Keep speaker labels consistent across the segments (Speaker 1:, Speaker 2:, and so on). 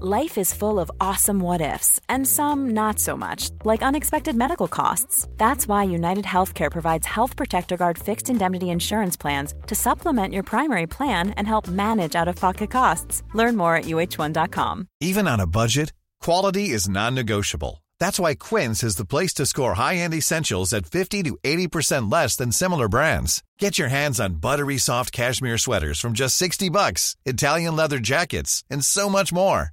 Speaker 1: Life is full of awesome what ifs, and some not so much, like unexpected medical costs. That's why United Healthcare provides Health Protector Guard fixed indemnity insurance plans to supplement your primary plan and help manage out of pocket costs. Learn more at uh1.com.
Speaker 2: Even on a budget, quality is non-negotiable. That's why Quince is the place to score high-end essentials at 50 to 80% less than similar brands. Get your hands on buttery soft cashmere sweaters from just 60 bucks, Italian leather jackets, and so much more.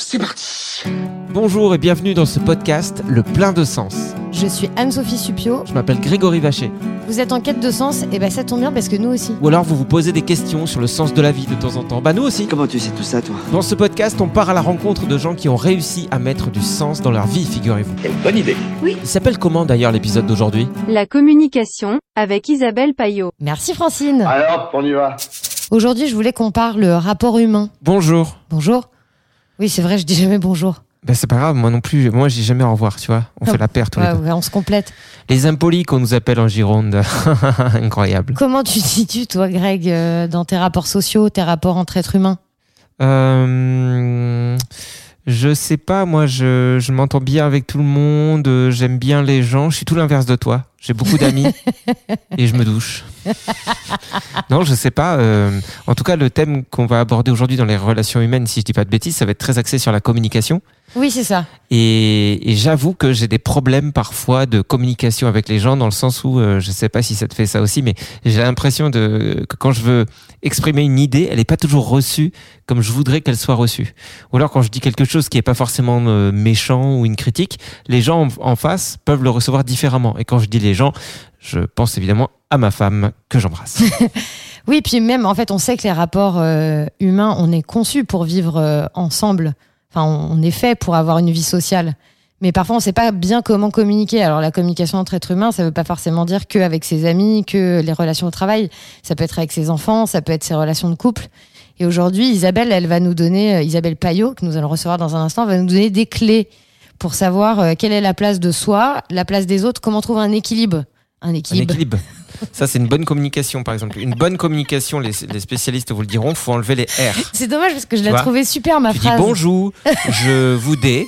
Speaker 3: C'est parti
Speaker 4: Bonjour et bienvenue dans ce podcast Le plein de sens.
Speaker 5: Je suis Anne-Sophie Supio.
Speaker 4: Je m'appelle Grégory Vacher.
Speaker 5: Vous êtes en quête de sens Et ben ça tombe bien parce que nous aussi.
Speaker 4: Ou alors vous vous posez des questions sur le sens de la vie de temps en temps. Bah nous aussi.
Speaker 3: Comment tu sais tout ça, toi?
Speaker 4: Dans ce podcast, on part à la rencontre de gens qui ont réussi à mettre du sens dans leur vie, figurez-vous.
Speaker 3: Quelle bonne idée
Speaker 4: Il s'appelle comment d'ailleurs l'épisode d'aujourd'hui?
Speaker 6: La communication avec Isabelle Payot.
Speaker 5: Merci Francine.
Speaker 3: Alors, on y va
Speaker 5: Aujourd'hui, je voulais qu'on parle rapport humain.
Speaker 4: Bonjour.
Speaker 5: Bonjour. Oui, c'est vrai, je dis jamais bonjour.
Speaker 4: Bah c'est pas grave, moi non plus. Moi j'ai jamais au revoir, tu vois. On fait la paire tous
Speaker 5: Ouais,
Speaker 4: les deux.
Speaker 5: ouais, on se complète.
Speaker 4: Les impolis qu'on nous appelle en Gironde. Incroyable.
Speaker 5: Comment tu te situes, toi, Greg, euh, dans tes rapports sociaux, tes rapports entre êtres humains?
Speaker 4: Euh, je sais pas, moi je, je m'entends bien avec tout le monde, euh, j'aime bien les gens, je suis tout l'inverse de toi. J'ai beaucoup d'amis et je me douche. non, je sais pas. euh, en tout cas, le thème qu'on va aborder aujourd'hui dans les relations humaines, si je dis pas de bêtises, ça va être très axé sur la communication.
Speaker 5: Oui, c'est ça.
Speaker 4: Et, et j'avoue que j'ai des problèmes parfois de communication avec les gens, dans le sens où, euh, je sais pas si ça te fait ça aussi, mais j'ai l'impression de, que quand je veux exprimer une idée, elle n'est pas toujours reçue comme je voudrais qu'elle soit reçue. Ou alors quand je dis quelque chose qui n'est pas forcément euh, méchant ou une critique, les gens en, en face peuvent le recevoir différemment. Et quand je dis les gens, je pense évidemment à ma femme que j'embrasse.
Speaker 5: Oui, puis même, en fait, on sait que les rapports euh, humains, on est conçus pour vivre euh, ensemble. Enfin, on, est fait pour avoir une vie sociale. Mais parfois, on ne sait pas bien comment communiquer. Alors, la communication entre êtres humains, ça ne veut pas forcément dire qu'avec ses amis, que les relations au travail. Ça peut être avec ses enfants, ça peut être ses relations de couple. Et aujourd'hui, Isabelle, elle va nous donner, euh, Isabelle Payot, que nous allons recevoir dans un instant, va nous donner des clés pour savoir quelle est la place de soi, la place des autres, comment trouver un équilibre. Un
Speaker 4: Un
Speaker 5: équilibre.
Speaker 4: Ça, c'est une bonne communication, par exemple. Une bonne communication, les, les spécialistes vous le diront, faut enlever les R.
Speaker 5: C'est dommage parce que je l'ai trouvé super ma
Speaker 4: tu dis
Speaker 5: phrase.
Speaker 4: bonjour, je voudrais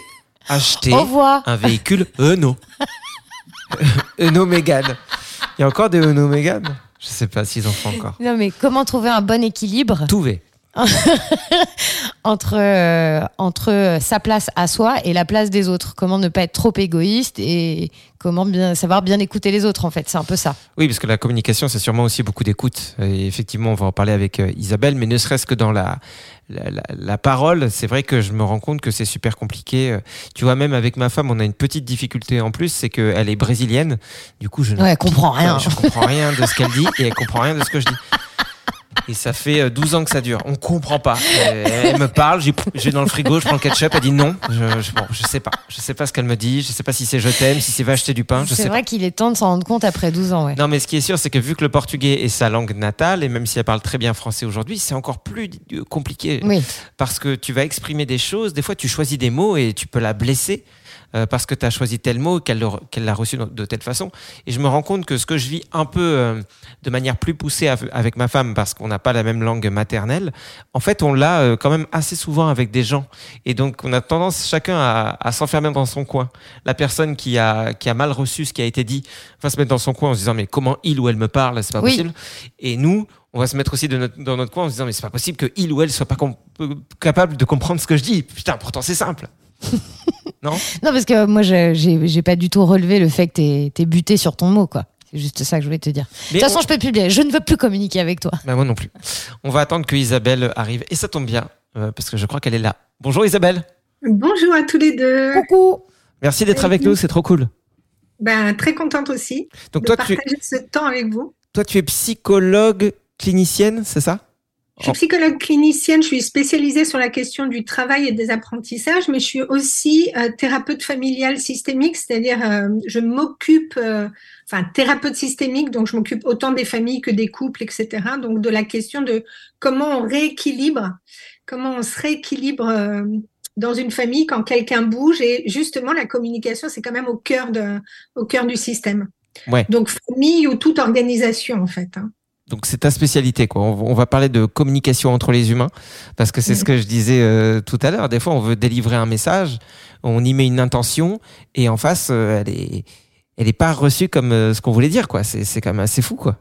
Speaker 4: acheter
Speaker 5: Au revoir.
Speaker 4: un véhicule Renault. Renault Mégane. Il y a encore des Renault Mégane Je sais pas s'ils en font encore.
Speaker 5: Non mais comment trouver un bon équilibre?
Speaker 4: Tout V.
Speaker 5: entre euh, entre sa place à soi et la place des autres Comment ne pas être trop égoïste et comment bien savoir bien écouter les autres en fait, c'est un peu ça.
Speaker 4: Oui, parce que la communication, c'est sûrement aussi beaucoup d'écoute. Et effectivement, on va en parler avec euh, Isabelle, mais ne serait-ce que dans la, la, la- la parole, c'est vrai que je me rends compte que c'est super compliqué. Euh, Tu vois, même avec ma femme, on a une petite difficulté en plus, c'est qu'elle est brésilienne. Du coup, je ne
Speaker 5: Ouais, elle comprend rien.
Speaker 4: Je comprends rien de ce qu'elle dit et elle comprend rien de ce que je dis. Et ça fait euh, 12 ans que ça dure. On comprend pas. Euh, Elle me parle, j'ai- dans le frigo, je prends le ketchup, elle dit non. Je, je, bon, je sais pas. Je sais pas ce qu'elle me dit. Je sais pas si c'est je t'aime, si c'est va acheter du pain.
Speaker 5: C'est vrai qu'il est temps de s'en rendre compte après 12 ans, ouais.
Speaker 4: Non, mais ce qui est sûr, c'est que vu que le portugais est sa langue natale, et même si elle parle très bien français aujourd'hui, c'est encore plus euh, compliqué.
Speaker 5: Oui.
Speaker 4: Parce que tu vas exprimer des choses, des fois tu choisis des mots et tu peux la blesser. Euh, parce que tu as choisi tel mot, qu'elle le- qu'elle l'a reçu de, telle façon. Et je me rends compte que ce que je vis un peu euh, de manière plus poussée av- avec ma femme, parce qu'on n'a pas la même langue maternelle, en fait, on l'a euh, quand même assez souvent avec des gens. Et donc, on a tendance chacun à, à s'enfermer dans son coin. La personne qui a, qui a mal reçu ce qui a été dit va se mettre dans son coin en se disant, mais comment il ou elle me parle, c'est pas
Speaker 5: Oui.
Speaker 4: possible. Et nous, on va se mettre aussi de notre- dans notre coin en se disant, mais c'est pas possible que il ou elle soit pas capable de comprendre ce que je dis. Putain, pourtant c'est simple. non
Speaker 5: Non, parce que moi, je- j'ai pas du tout relevé le fait que t'es t'es buté sur ton mot, quoi. C'est juste ça que je voulais te dire. De
Speaker 4: Mais
Speaker 5: toute façon,
Speaker 4: on-
Speaker 5: je peux plus bien. Je ne veux plus communiquer avec toi.
Speaker 4: Bah, moi non plus. On va attendre que Isabelle arrive. Et ça tombe bien, euh, parce que je crois qu'elle est là. Bonjour Isabelle.
Speaker 7: Bonjour à tous les deux.
Speaker 5: Coucou.
Speaker 4: Merci d'être avec nous, c'est trop cool.
Speaker 7: Ben, très contente aussi
Speaker 4: Donc
Speaker 7: de
Speaker 4: toi tu,
Speaker 7: partager ce temps avec vous.
Speaker 4: toi, tu es psychologue clinicienne, c'est ça?
Speaker 7: Je suis psychologue clinicienne, je suis spécialisée sur la question du travail et des apprentissages, mais je suis aussi euh, thérapeute familiale systémique, c'est-à-dire euh, je m'occupe, euh, enfin thérapeute systémique, donc je m'occupe autant des familles que des couples, etc. Donc de la question de comment on rééquilibre, comment on se rééquilibre euh, dans une famille quand quelqu'un bouge et justement la communication c'est quand même au cœur de, au cœur du système.
Speaker 4: Ouais.
Speaker 7: Donc famille ou toute organisation en fait. hein.
Speaker 4: Donc c'est ta spécialité quoi. On, va parler de communication entre les humains parce que c'est ce que je disais euh, tout à l'heure. Des fois on veut délivrer un message, on y met une intention et en face euh, elle est elle est pas reçue comme euh, ce qu'on voulait dire quoi. C'est c'est quand même assez fou quoi.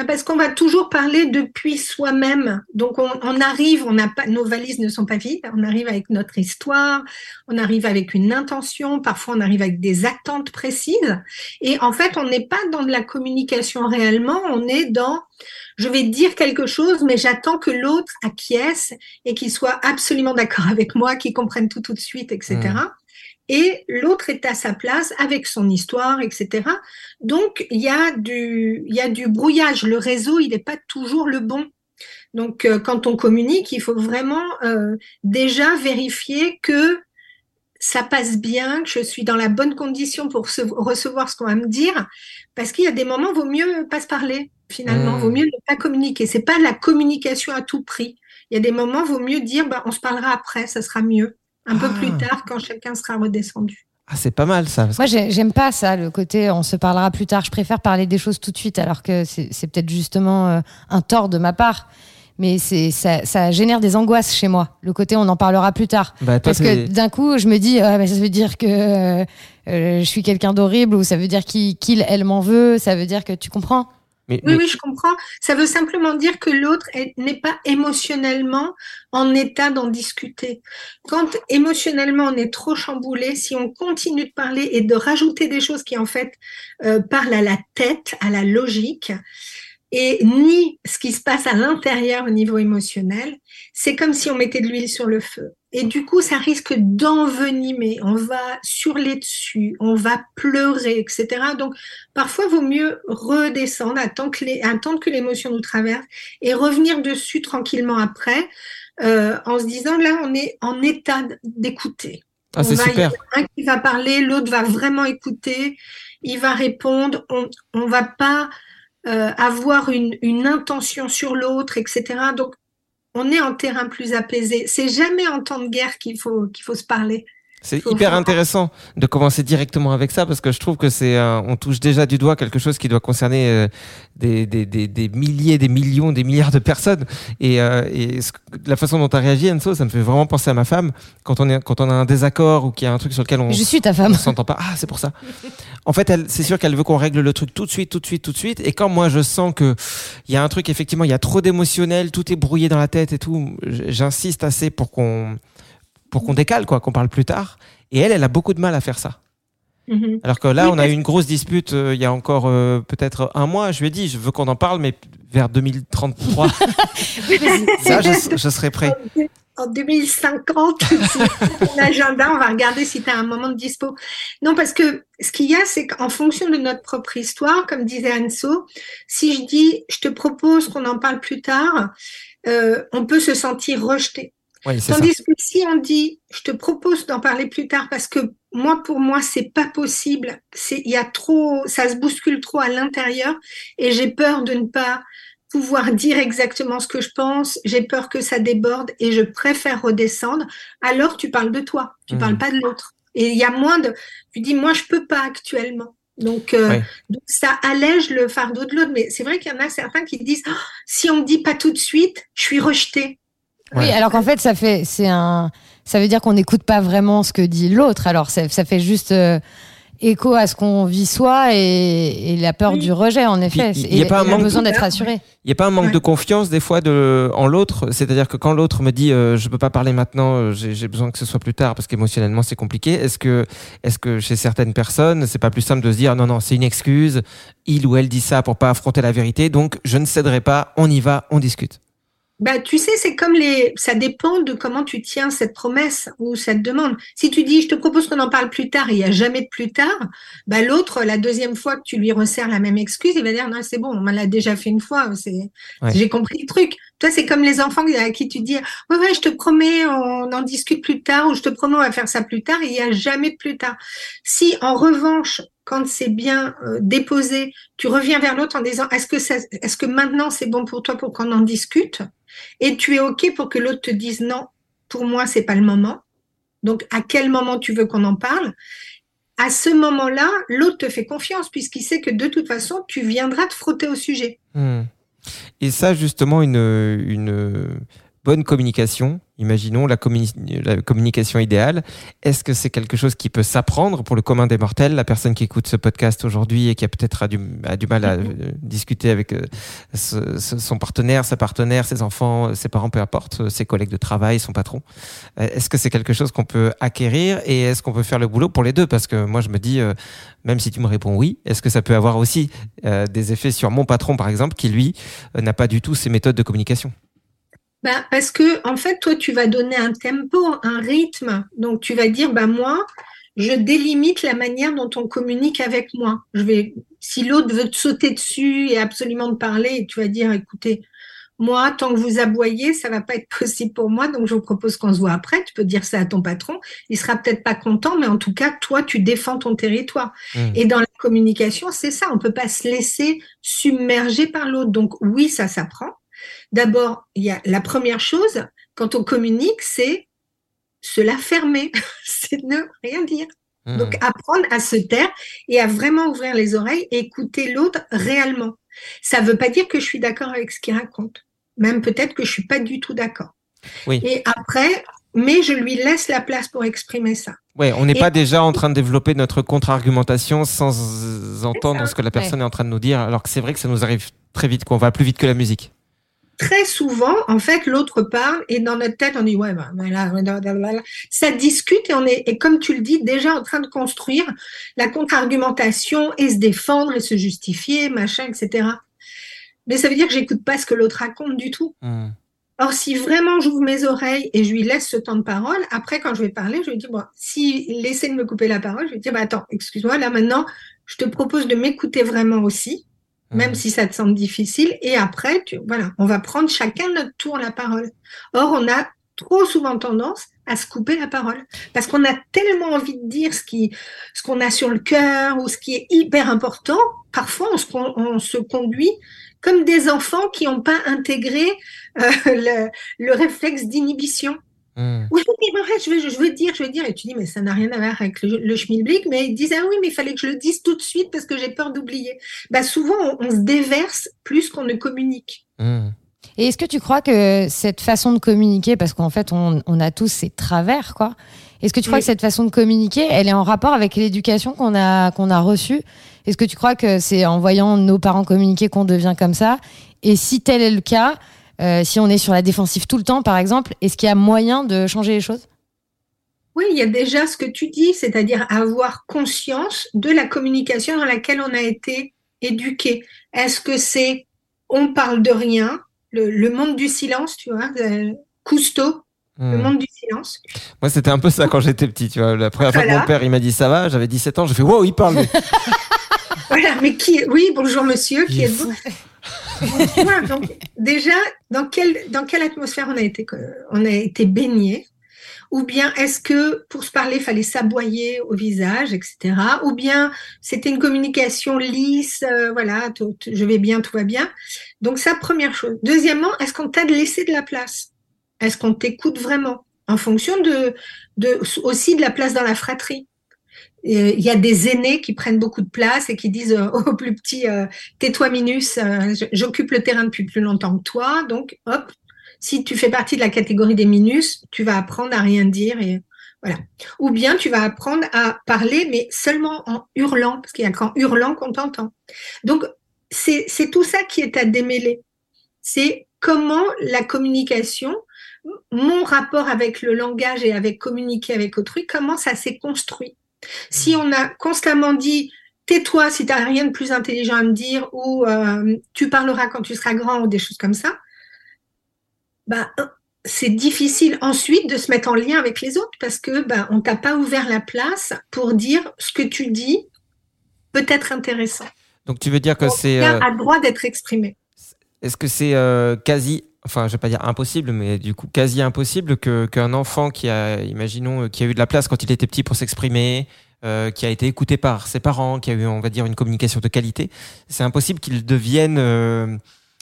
Speaker 7: Ah, Parce qu'on va toujours parler depuis soi-même. Donc on, arrive, on pas, nos valises ne sont pas vides. On arrive avec notre histoire, on arrive avec une intention. Parfois on arrive avec des attentes précises. Et en fait, on n'est pas dans de la communication réellement. On est dans, je vais dire quelque chose, mais j'attends que l'autre acquiesce et qu'il soit absolument d'accord avec moi, qu'il comprenne tout tout de suite, etc. Et l'autre est à sa place avec son histoire, etc. Donc, il y a du, il y a du brouillage. Le réseau, il n'est pas toujours le bon. Donc, euh, quand on communique, il faut vraiment euh, déjà vérifier que ça passe bien, que je suis dans la bonne condition pour se- recevoir ce qu'on va me dire, parce qu'il y a des moments, vaut mieux pas se parler. Finalement,
Speaker 4: Mm.
Speaker 7: vaut mieux ne pas communiquer. C'est pas la communication à tout prix. Il y a des moments, vaut mieux dire, bah, on se parlera après, ça sera mieux, un peu
Speaker 4: Ah.
Speaker 7: plus tard quand chacun sera redescendu.
Speaker 4: Ah c'est pas mal ça.
Speaker 5: Moi, j'ai- j'aime pas ça, le côté on se parlera plus tard. Je préfère parler des choses tout de suite, alors que c'est peut-être justement euh, un tort de ma part. Mais c'est ça, ça génère des angoisses chez moi. Le côté on en parlera plus tard.
Speaker 4: Bah, toi,
Speaker 5: Parce que d'un coup, je me dis, ah, bah, ça veut dire que euh, je suis quelqu'un d'horrible, ou ça veut dire qu'il, qu'il, elle m'en veut, ça veut dire que tu comprends?
Speaker 4: Mais-
Speaker 7: Oui,
Speaker 4: mais-
Speaker 7: oui, je comprends. Ça veut simplement dire que l'autre est- n'est pas émotionnellement en état d'en discuter. Quand émotionnellement on est trop chamboulé, si on continue de parler et de rajouter des choses qui en fait euh, parlent à la tête, à la logique, et ni ce qui se passe à l'intérieur au niveau émotionnel, c'est comme si on mettait de l'huile sur le feu. Et du coup, ça risque d'envenimer. On va surler dessus, on va pleurer, etc. Donc, parfois, vaut mieux redescendre, attendre que les- l'émotion nous traverse et revenir dessus tranquillement après, euh, en se disant là, on est en état d'écouter.
Speaker 4: Ah, c'est super.
Speaker 7: un qui va parler, l'autre va vraiment écouter, il va répondre. On on va pas euh, avoir une, une intention sur l'autre, etc. Donc, on est en terrain plus apaisé. C'est jamais en temps de guerre qu'il faut qu'il faut se parler.
Speaker 4: C'est hyper intéressant de commencer directement avec ça parce que je trouve que c'est un- on touche déjà du doigt quelque chose qui doit concerner euh, des, des, des, des milliers, des millions, des milliards de personnes et, euh, et ce la façon dont tu as réagi Enzo, ça me fait vraiment penser à ma femme quand on est quand on a un désaccord ou qu'il y a un truc sur lequel on
Speaker 5: Je suis ta
Speaker 4: on
Speaker 5: femme.
Speaker 4: s'entend pas. Ah, c'est pour ça. En fait, c'est sûr qu'elle veut qu'on règle le truc tout de suite, tout de suite, tout de suite. Et quand moi je sens que il y a un truc, effectivement, il y a trop d'émotionnel, tout est brouillé dans la tête et tout, j'insiste assez pour qu'on pour qu'on décale, quoi, qu'on parle plus tard. Et elle, elle a beaucoup de mal à faire ça.
Speaker 7: Mhm.
Speaker 4: Alors que là,
Speaker 7: Oui,
Speaker 4: on a eu une grosse dispute euh, il y a encore euh, peut-être un mois. Je lui ai dit, je veux qu'on en parle, mais vers 2033, ça, je, je serai prêt.
Speaker 7: En 2050, ton agenda, on va regarder si tu as un moment de dispo. Non, parce que ce qu'il y a, c'est qu'en fonction de notre propre histoire, comme disait Anso, si je dis, je te propose qu'on en parle plus tard, euh, on peut se sentir rejeté.
Speaker 4: Oui, c'est ça.
Speaker 7: Tandis que si on dit, je te propose d'en parler plus tard parce que moi, pour moi, c'est pas possible. C'est, il y a trop, ça se bouscule trop à l'intérieur et j'ai peur de ne pas pouvoir dire exactement ce que je pense. J'ai peur que ça déborde et je préfère redescendre. Alors, tu parles de toi. Tu parles pas de l'autre. Et il y a moins de, tu dis, moi, je peux pas actuellement. Donc, euh, donc ça allège le fardeau de l'autre. Mais c'est vrai qu'il y en a certains qui disent, Ah, si on me dit pas tout de suite, je suis
Speaker 5: Oui,
Speaker 4: Ouais.
Speaker 5: alors qu'en fait, ça fait, c'est un, ça veut dire qu'on n'écoute pas vraiment ce que dit l'autre. Alors, ça, ça fait juste euh, écho à ce qu'on vit soi et, et la peur
Speaker 7: Oui.
Speaker 5: du rejet, en effet.
Speaker 4: il y a pas un manque
Speaker 5: besoin
Speaker 7: de-
Speaker 5: d'être rassuré.
Speaker 4: Il n'y a pas un manque
Speaker 7: Ouais.
Speaker 4: de confiance des fois de, en l'autre C'est-à-dire que quand l'autre me dit euh, je peux pas parler maintenant, euh, j'ai j'ai besoin que ce soit plus tard parce qu'émotionnellement c'est compliqué, est-ce que, est que chez certaines personnes c'est pas plus simple de se dire non, non, c'est une excuse, il ou elle dit ça pour pas affronter la vérité, donc je ne céderai pas, on y va, on discute
Speaker 7: Bah, tu sais, c'est comme les, ça dépend de comment tu tiens cette promesse ou cette demande. Si tu dis, je te propose qu'on en parle plus tard et il n'y a jamais de plus tard, bah, l'autre, la deuxième fois que tu lui resserres la même excuse, il va dire, non, c'est bon, on l'a déjà fait une fois, c'est,
Speaker 4: Ouais.
Speaker 7: j'ai compris le truc. Toi, c'est comme les enfants à qui tu dis, ouais, ouais, je te promets, on en discute plus tard ou je te promets, on va faire ça plus tard et il n'y a jamais de plus tard. Si, en revanche, quand c'est bien euh, déposé, tu reviens vers l'autre en disant, est-ce que ça, est-ce que maintenant c'est bon pour toi pour qu'on en discute? Et tu es OK pour que l'autre te dise non, pour moi, c'est pas le moment. Donc, à quel moment tu veux qu'on en parle? À ce moment-là, l'autre te fait confiance puisqu'il sait que de toute façon, tu viendras te frotter au sujet.
Speaker 4: Hmm. Et ça, justement, une, une bonne communication, imaginons la, communi- la communication idéale, est-ce que c'est quelque chose qui peut s'apprendre pour le commun des mortels, la personne qui écoute ce podcast aujourd'hui et qui a peut-être a du, a du mal à euh, discuter avec euh, ce- ce- son partenaire, sa partenaire, ses enfants, ses parents, peu importe, euh, ses collègues de travail, son patron? Euh, Est-ce que c'est quelque chose qu'on peut acquérir et est-ce qu'on peut faire le boulot pour les deux? Parce que moi, je me dis, euh, même si tu me réponds oui, est-ce que ça peut avoir aussi euh, des effets sur mon patron, par exemple, qui lui euh, n'a pas du tout ces méthodes de communication?
Speaker 7: Bah, parce que, en fait, toi, tu vas donner un tempo, un rythme. Donc, tu vas dire, bah, moi, je délimite la manière dont on communique avec moi. Je vais, si l'autre veut te sauter dessus et absolument te parler, tu vas dire, écoutez, moi, tant que vous aboyez, ça va pas être possible pour moi, donc je vous propose qu'on se voit après. Tu peux dire ça à ton patron. Il sera peut-être pas content, mais en tout cas, toi, tu défends ton territoire.
Speaker 4: Hmm.
Speaker 7: Et dans la communication, c'est ça. On peut pas se laisser submerger par l'autre. Donc, oui, ça s'apprend. D'abord, il y a la première chose, quand on communique, c'est se la fermer, c'est ne rien dire.
Speaker 4: Hmm.
Speaker 7: Donc, apprendre à se taire et à vraiment ouvrir les oreilles et écouter l'autre réellement. Ça ne veut pas dire que je suis d'accord avec ce qu'il raconte. Même peut-être que je suis pas du tout d'accord.
Speaker 4: Oui.
Speaker 7: Et après, mais je lui laisse la place pour exprimer ça.
Speaker 4: Ouais, on n'est pas déjà en train de développer notre contre-argumentation sans entendre ce que la personne est en train de nous dire, alors que c'est vrai que ça nous arrive très vite, qu'on va plus vite que la musique.
Speaker 7: Très souvent, en fait, l'autre parle et dans notre tête, on dit ouais, là, là. ça discute et on est, et comme tu le dis, déjà en train de construire la contre-argumentation et se défendre et se justifier, machin, etc. Mais ça veut dire que j'écoute pas ce que l'autre raconte du tout.
Speaker 4: Hmm.
Speaker 7: Or, si vraiment j'ouvre mes oreilles et je lui laisse ce temps de parole, après, quand je vais parler, je lui dis, bon, si laissez de me couper la parole, je lui dis, bah, attends, excuse-moi, là, maintenant, je te propose de m'écouter vraiment aussi, même
Speaker 4: Hmm.
Speaker 7: si ça te semble difficile. Et après, tu, voilà, on va prendre chacun notre tour la parole. Or, on a trop souvent tendance à se couper la parole parce qu'on a tellement envie de dire ce qui, ce qu'on a sur le cœur ou ce qui est hyper important. Parfois, on se, on se conduit comme des enfants qui n'ont pas intégré euh, le, le réflexe d'inhibition.
Speaker 4: Hmm.
Speaker 7: Oui, mais je veux, je veux dire, je veux dire. Et tu dis, mais ça n'a rien à voir avec le, le schmilblick. Mais ils disent, ah oui, mais il fallait que je le dise tout de suite parce que j'ai peur d'oublier. Bah, souvent, on, on se déverse plus qu'on ne communique.
Speaker 4: Hmm.
Speaker 5: Et est-ce que tu crois que cette façon de communiquer, parce qu'en fait, on, on a tous ces travers, quoi. Est-ce que tu crois
Speaker 7: Oui.
Speaker 5: que cette façon de communiquer, elle est en rapport avec l'éducation qu'on a, qu'on a reçue? Est-ce que tu crois que c'est en voyant nos parents communiquer qu'on devient comme ça? Et si tel est le cas, euh, si on est sur la défensive tout le temps, par exemple, est-ce qu'il y a moyen de changer les choses?
Speaker 7: Oui, il y a déjà ce que tu dis, c'est-à-dire avoir conscience de la communication dans laquelle on a été éduqué. Est-ce que c'est on parle de rien, le, le monde du silence, tu vois, euh, Cousteau, le
Speaker 4: Hmm.
Speaker 7: monde du silence?
Speaker 4: Moi, c'était un peu ça quand j'étais petit, tu vois. La première fois que mon père, il m'a dit ça va, j'avais 17 ans, j'ai fait wow, il parle.
Speaker 7: Voilà, mais qui Oui, bonjour monsieur, qui
Speaker 4: Il
Speaker 7: déjà, dans quelle, dans quelle atmosphère on a été, on a été baigné? Ou bien est-ce que pour se parler, fallait s'aboyer au visage, etc. Ou bien c'était une communication lisse, euh, voilà, je vais bien, tout va bien? Donc ça, première chose. Deuxièmement, est-ce qu'on t'a laissé de la place? Est-ce qu'on t'écoute vraiment? En fonction de, de, aussi de la place dans la fratrie. Euh, Il y a des aînés qui prennent beaucoup de place et qui disent euh, au plus petit, euh, tais-toi Minus, j'occupe le terrain depuis plus longtemps que toi, donc hop, si tu fais partie de la catégorie des Minus, tu vas apprendre à rien dire et Voilà. Ou bien tu vas apprendre à parler, mais seulement en hurlant, parce qu'il y a qu'en hurlant qu'on t'entend. Donc, c'est c'est tout ça qui est à démêler. C'est comment la communication, mon rapport avec le langage et avec communiquer avec autrui, comment ça s'est construit. Si on a constamment dit tais-toi si tu n'as rien de plus intelligent à me dire ou euh, tu parleras quand tu seras grand ou des choses comme ça, bah, c'est difficile ensuite de se mettre en lien avec les autres parce que bah, on t'a pas ouvert la place pour dire ce que tu dis peut être intéressant.
Speaker 4: Donc tu veux dire que c'est
Speaker 7: euh, a droit d'être exprimé.
Speaker 4: Est-ce que c'est euh, quasi enfin je vais pas dire impossible mais du coup quasi impossible que qu'un enfant qui a imaginons qui a eu de la place quand il était petit pour s'exprimer euh, qui a été écouté par ses parents qui a eu on va dire une communication de qualité c'est impossible qu'il devienne euh,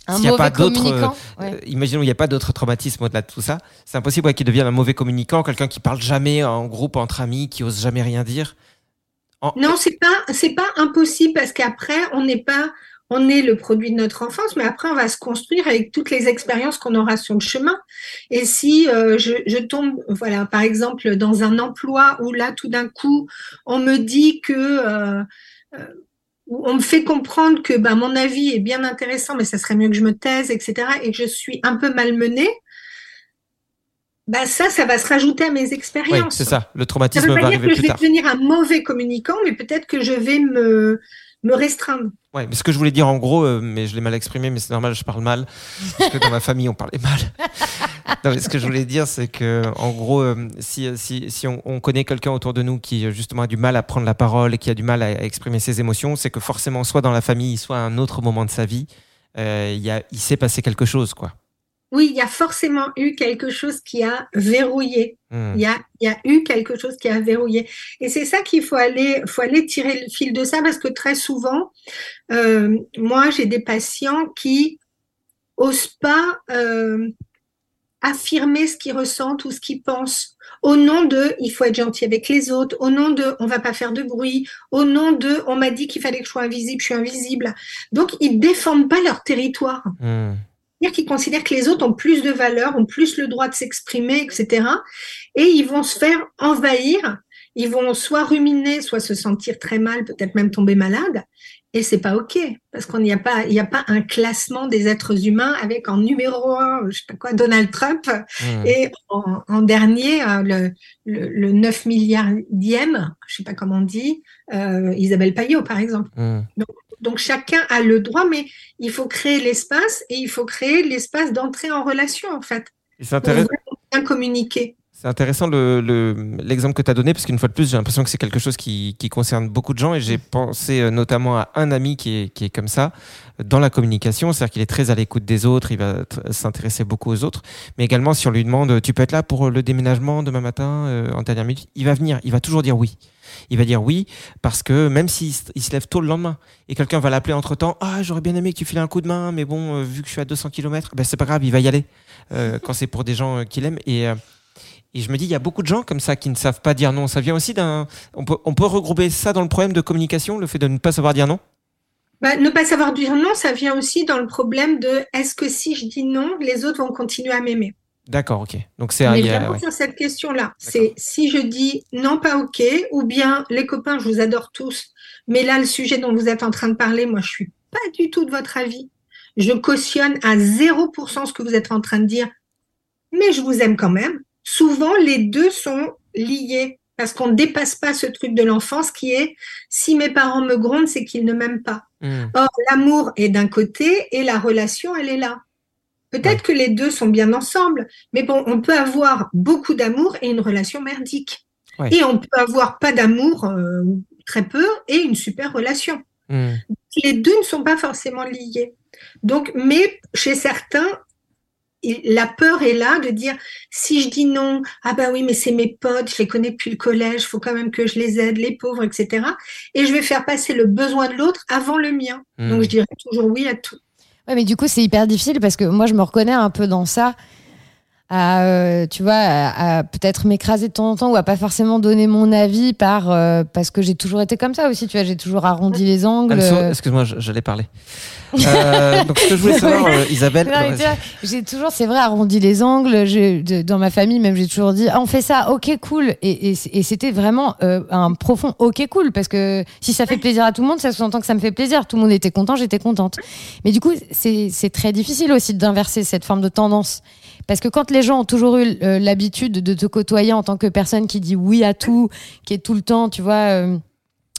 Speaker 5: Un
Speaker 4: s'il y a pas
Speaker 5: mauvais
Speaker 4: d'autres
Speaker 5: communicant,
Speaker 4: euh,
Speaker 5: ouais.
Speaker 4: euh, imaginons il n'y a pas d'autres traumatismes au-delà de tout ça c'est impossible ouais, qu'il devienne un mauvais communicant quelqu'un qui parle jamais en groupe entre amis qui ose jamais rien dire En-
Speaker 7: Non, c'est pas c'est pas impossible parce qu'après on n'est pas on est le produit de notre enfance, mais après on va se construire avec toutes les expériences qu'on aura sur le chemin. Et si euh, je, je tombe, voilà, par exemple, dans un emploi où là tout d'un coup on me dit que euh, euh, on me fait comprendre que ben, mon avis est bien intéressant, mais ça serait mieux que je me taise, etc., et que je suis un peu malmenée, ben ça, ça va se rajouter à mes
Speaker 4: oui
Speaker 7: expériences.
Speaker 4: c'est ça le
Speaker 7: Ça
Speaker 4: traumatisme
Speaker 7: veut
Speaker 4: va
Speaker 7: pas dire
Speaker 4: arriver
Speaker 7: que je vais
Speaker 4: tard
Speaker 7: devenir un mauvais communicant, mais peut-être que je vais me, me restreindre.
Speaker 4: Ouais, mais ce que je voulais dire en gros, euh, mais je l'ai mal exprimé, mais c'est normal, je parle mal, parce que dans ma famille on parlait mal. non, mais ce que je voulais dire, c'est que en gros, euh, si, si, si on, on connaît quelqu'un autour de nous qui euh, justement a du mal à prendre la parole et qui a du mal à, à exprimer ses émotions, c'est que forcément, soit dans la famille, soit à un autre moment de sa vie, euh, il y a, il s'est passé quelque chose, quoi.
Speaker 7: Oui, il y a forcément eu quelque chose qui a verrouillé.
Speaker 4: Hmm.
Speaker 7: Il y a, il y a eu quelque chose qui a verrouillé. Et c'est ça qu'il faut aller, faut aller tirer le fil de ça parce que très souvent, euh, moi, j'ai des patients qui osent pas euh, affirmer ce qu'ils ressentent ou ce qu'ils pensent au nom de il faut être gentil avec les autres, au nom de on va pas faire de bruit, au nom de on m'a dit qu'il fallait que je sois invisible, je suis invisible. Donc ils défendent pas leur territoire.
Speaker 4: Hmm.
Speaker 7: C'est-à-dire qu'ils considèrent que les autres ont plus de valeur, ont plus le droit de s'exprimer, etc. Et ils vont se faire envahir. Ils vont soit ruminer, soit se sentir très mal, peut-être même tomber malade. Et c'est pas OK, parce qu'on n'y a pas, il n'y a pas un classement des êtres humains avec en numéro un, je sais pas quoi, Donald Trump,
Speaker 4: Hmm.
Speaker 7: et en, en dernier, euh, le, le, le 9 milliardième, je sais pas comment on dit, euh, Isabelle Payot, par exemple.
Speaker 4: Hmm.
Speaker 7: Donc chacun a le droit, mais il faut créer l'espace et il faut créer l'espace d'entrée en relation, en fait,
Speaker 4: C'est intéressant.
Speaker 7: bien communiquer.
Speaker 4: C'est intéressant le- le- l'exemple que tu as donné, parce qu'une fois de plus, j'ai l'impression que c'est quelque chose qui, qui concerne beaucoup de gens, et j'ai pensé euh, notamment à un ami qui est, qui est comme ça, dans la communication, c'est-à-dire qu'il est très à l'écoute des autres, il va s'intéresser beaucoup aux autres, mais également si on lui demande, tu peux être là pour le déménagement demain matin, euh, en dernière minute, il va venir, il va toujours dire oui. Il va dire oui, parce que même s'il se- lève tôt le lendemain, et quelqu'un va l'appeler entre-temps, ah, j'aurais bien aimé que tu files un coup de main, mais bon, euh, vu que je suis à 200 km, ben, c'est pas grave, il va y aller, euh, quand c'est pour des gens euh, qu'il aime, et... et je me dis, il y a beaucoup de gens comme ça qui ne savent pas dire non. Ça vient aussi d'un. On peut, on peut regrouper ça dans le problème de communication, le fait de ne pas savoir dire non?
Speaker 7: Bah, ne pas savoir dire non, ça vient aussi dans le problème de est-ce que si je dis non, les autres vont continuer à m'aimer?
Speaker 4: D'accord, ok. Donc c'est a-
Speaker 7: vraiment
Speaker 4: ouais.
Speaker 7: sur cette question-là. C'est si je dis non, pas OK, ou bien les copains, je vous adore tous, mais là, le sujet dont vous êtes en train de parler, moi, je suis pas du tout de votre avis. Je cautionne à 0% ce que vous êtes en train de dire, mais je vous aime quand même. Souvent, les deux sont liés parce qu'on ne dépasse pas ce truc de l'enfance qui est si mes parents me grondent, c'est qu'ils ne m'aiment pas.
Speaker 4: Hmm.
Speaker 7: Or, l'amour est d'un côté et la relation, elle est là. Peut-être que les deux sont bien ensemble, mais bon, on peut avoir beaucoup d'amour et une relation merdique.
Speaker 4: Ouais.
Speaker 7: Et on peut avoir pas d'amour, euh, ou très peu, et une super relation.
Speaker 4: Hmm.
Speaker 7: Les deux ne sont pas forcément liés. Donc, mais chez certains, il- la peur est là de dire si je dis non, ah bah oui, mais c'est mes potes, je les connais depuis le collège, faut quand même que je les aide, les pauvres, etc. Et je vais faire passer le besoin de l'autre avant le mien.
Speaker 4: Hmm.
Speaker 7: Donc je dirais toujours oui à tout.
Speaker 5: Ouais, mais du coup, c'est hyper difficile parce que moi, je me reconnais un peu dans ça. À, euh, tu vois, à, à peut-être m'écraser de temps en temps ou à pas forcément donner mon avis par euh, parce que j'ai toujours été comme ça aussi. Tu vois, j'ai toujours arrondi les angles. Euh.
Speaker 4: excuse-moi, j'allais parler. Euh, donc, ce que je voulais savoir, euh, Isabelle.
Speaker 5: J'ai toujours, c'est vrai, arrondi les angles. De- dans ma famille, même, j'ai toujours dit, ah, on fait ça, ok, cool. Et, et, et c'était vraiment euh, un profond ok, cool. Parce que si ça fait plaisir à tout le monde, ça sous-entend que ça me fait plaisir. Tout le monde était content, j'étais contente. Mais du coup, c'est très difficile aussi d'inverser cette forme de tendance. Parce que quand les gens ont toujours eu euh, l'habitude de te côtoyer en tant que personne qui dit oui à tout, qui est tout le temps, tu vois. euh,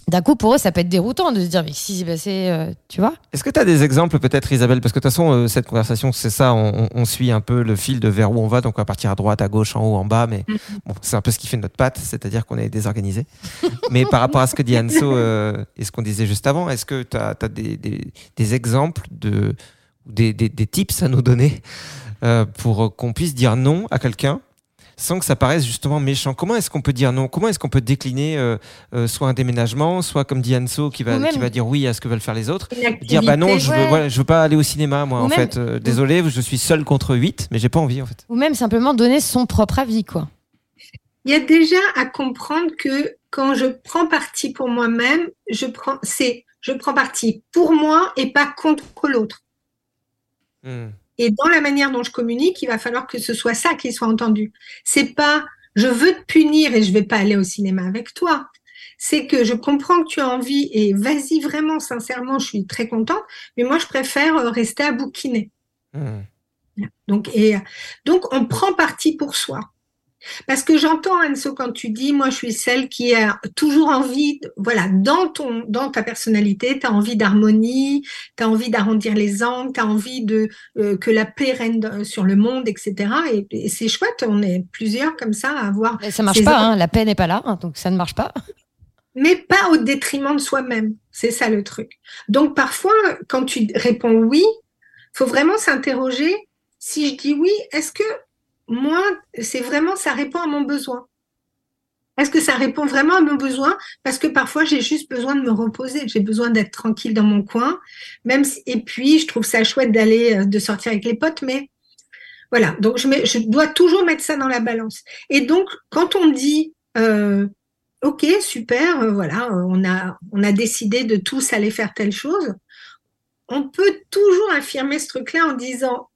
Speaker 5: d'un coup, pour eux, ça peut être déroutant de se dire, mais si c'est passé, euh, tu vois.
Speaker 4: Est-ce que tu as des exemples peut-être Isabelle? Parce que de toute façon, euh, cette conversation, c'est ça, on, suit un peu le fil de vers où on va, donc on va partir à droite, à gauche, en haut, en bas, mais bon, c'est un peu ce qui fait notre patte, c'est-à-dire qu'on est désorganisé. mais par rapport à ce que dit Anso euh, et ce qu'on disait juste avant, est-ce que tu as, des, des- des exemples, de, des, des- des tips à nous donner euh, pour qu'on puisse dire non à quelqu'un sans que ça paraisse justement méchant. Comment est-ce qu'on peut dire non? Comment est-ce qu'on peut décliner euh, euh, soit un déménagement, soit comme dit Anso qui va,
Speaker 5: même-
Speaker 4: qui va dire oui à ce que veulent faire les autres dire bah non je veux
Speaker 5: Ouais.
Speaker 4: voilà, je veux pas aller au cinéma moi
Speaker 5: Ou
Speaker 4: en
Speaker 5: même-
Speaker 4: fait Euh, désolé je suis seul contre 8 mais j'ai pas envie en fait
Speaker 5: Ou même simplement donner son propre avis, quoi.
Speaker 7: Il y a déjà à comprendre que quand je prends parti pour moi-même, je prends, c'est, je prends parti pour moi et pas contre l'autre.
Speaker 4: Hmm.
Speaker 7: Et dans la manière dont je communique, il va falloir que ce soit ça qui soit entendu. C'est pas je veux te punir et je vais pas aller au cinéma avec toi. C'est que je comprends que tu as envie et vas-y vraiment, sincèrement, je suis très contente, mais moi je préfère euh, rester à bouquiner.
Speaker 4: Hmm.
Speaker 7: Donc, et, donc, on prend parti pour soi. Parce que j'entends, Anso, quand tu dis, moi, je suis celle qui a toujours envie, voilà, dans ton, dans ta personnalité, tu as envie d'harmonie, tu as envie d'arrondir les angles, tu as envie de, euh, que la paix règne sur le monde, etc. Et, et c'est chouette, on est plusieurs comme ça à avoir,
Speaker 5: Mais ça marche pas, hein, la paix n'est pas là, hein, donc ça ne marche pas.
Speaker 7: mais pas au détriment de soi-même. C'est ça le truc. Donc, parfois, quand tu réponds oui, faut vraiment s'interroger si je dis oui, est-ce que moi, c'est vraiment, ça répond à mon besoin Est-ce que ça répond vraiment à mon besoin? Parce que parfois, j'ai juste besoin de me reposer, j'ai besoin d'être tranquille dans mon coin. Et puis, je trouve ça chouette d'aller, euh, de sortir avec les potes, mais voilà. Donc, je, dois toujours mettre ça dans la balance. Et donc, quand on dit, euh, ok, super, euh, voilà, on a, on a décidé de tous aller faire telle chose, on peut toujours affirmer ce truc-là en disant,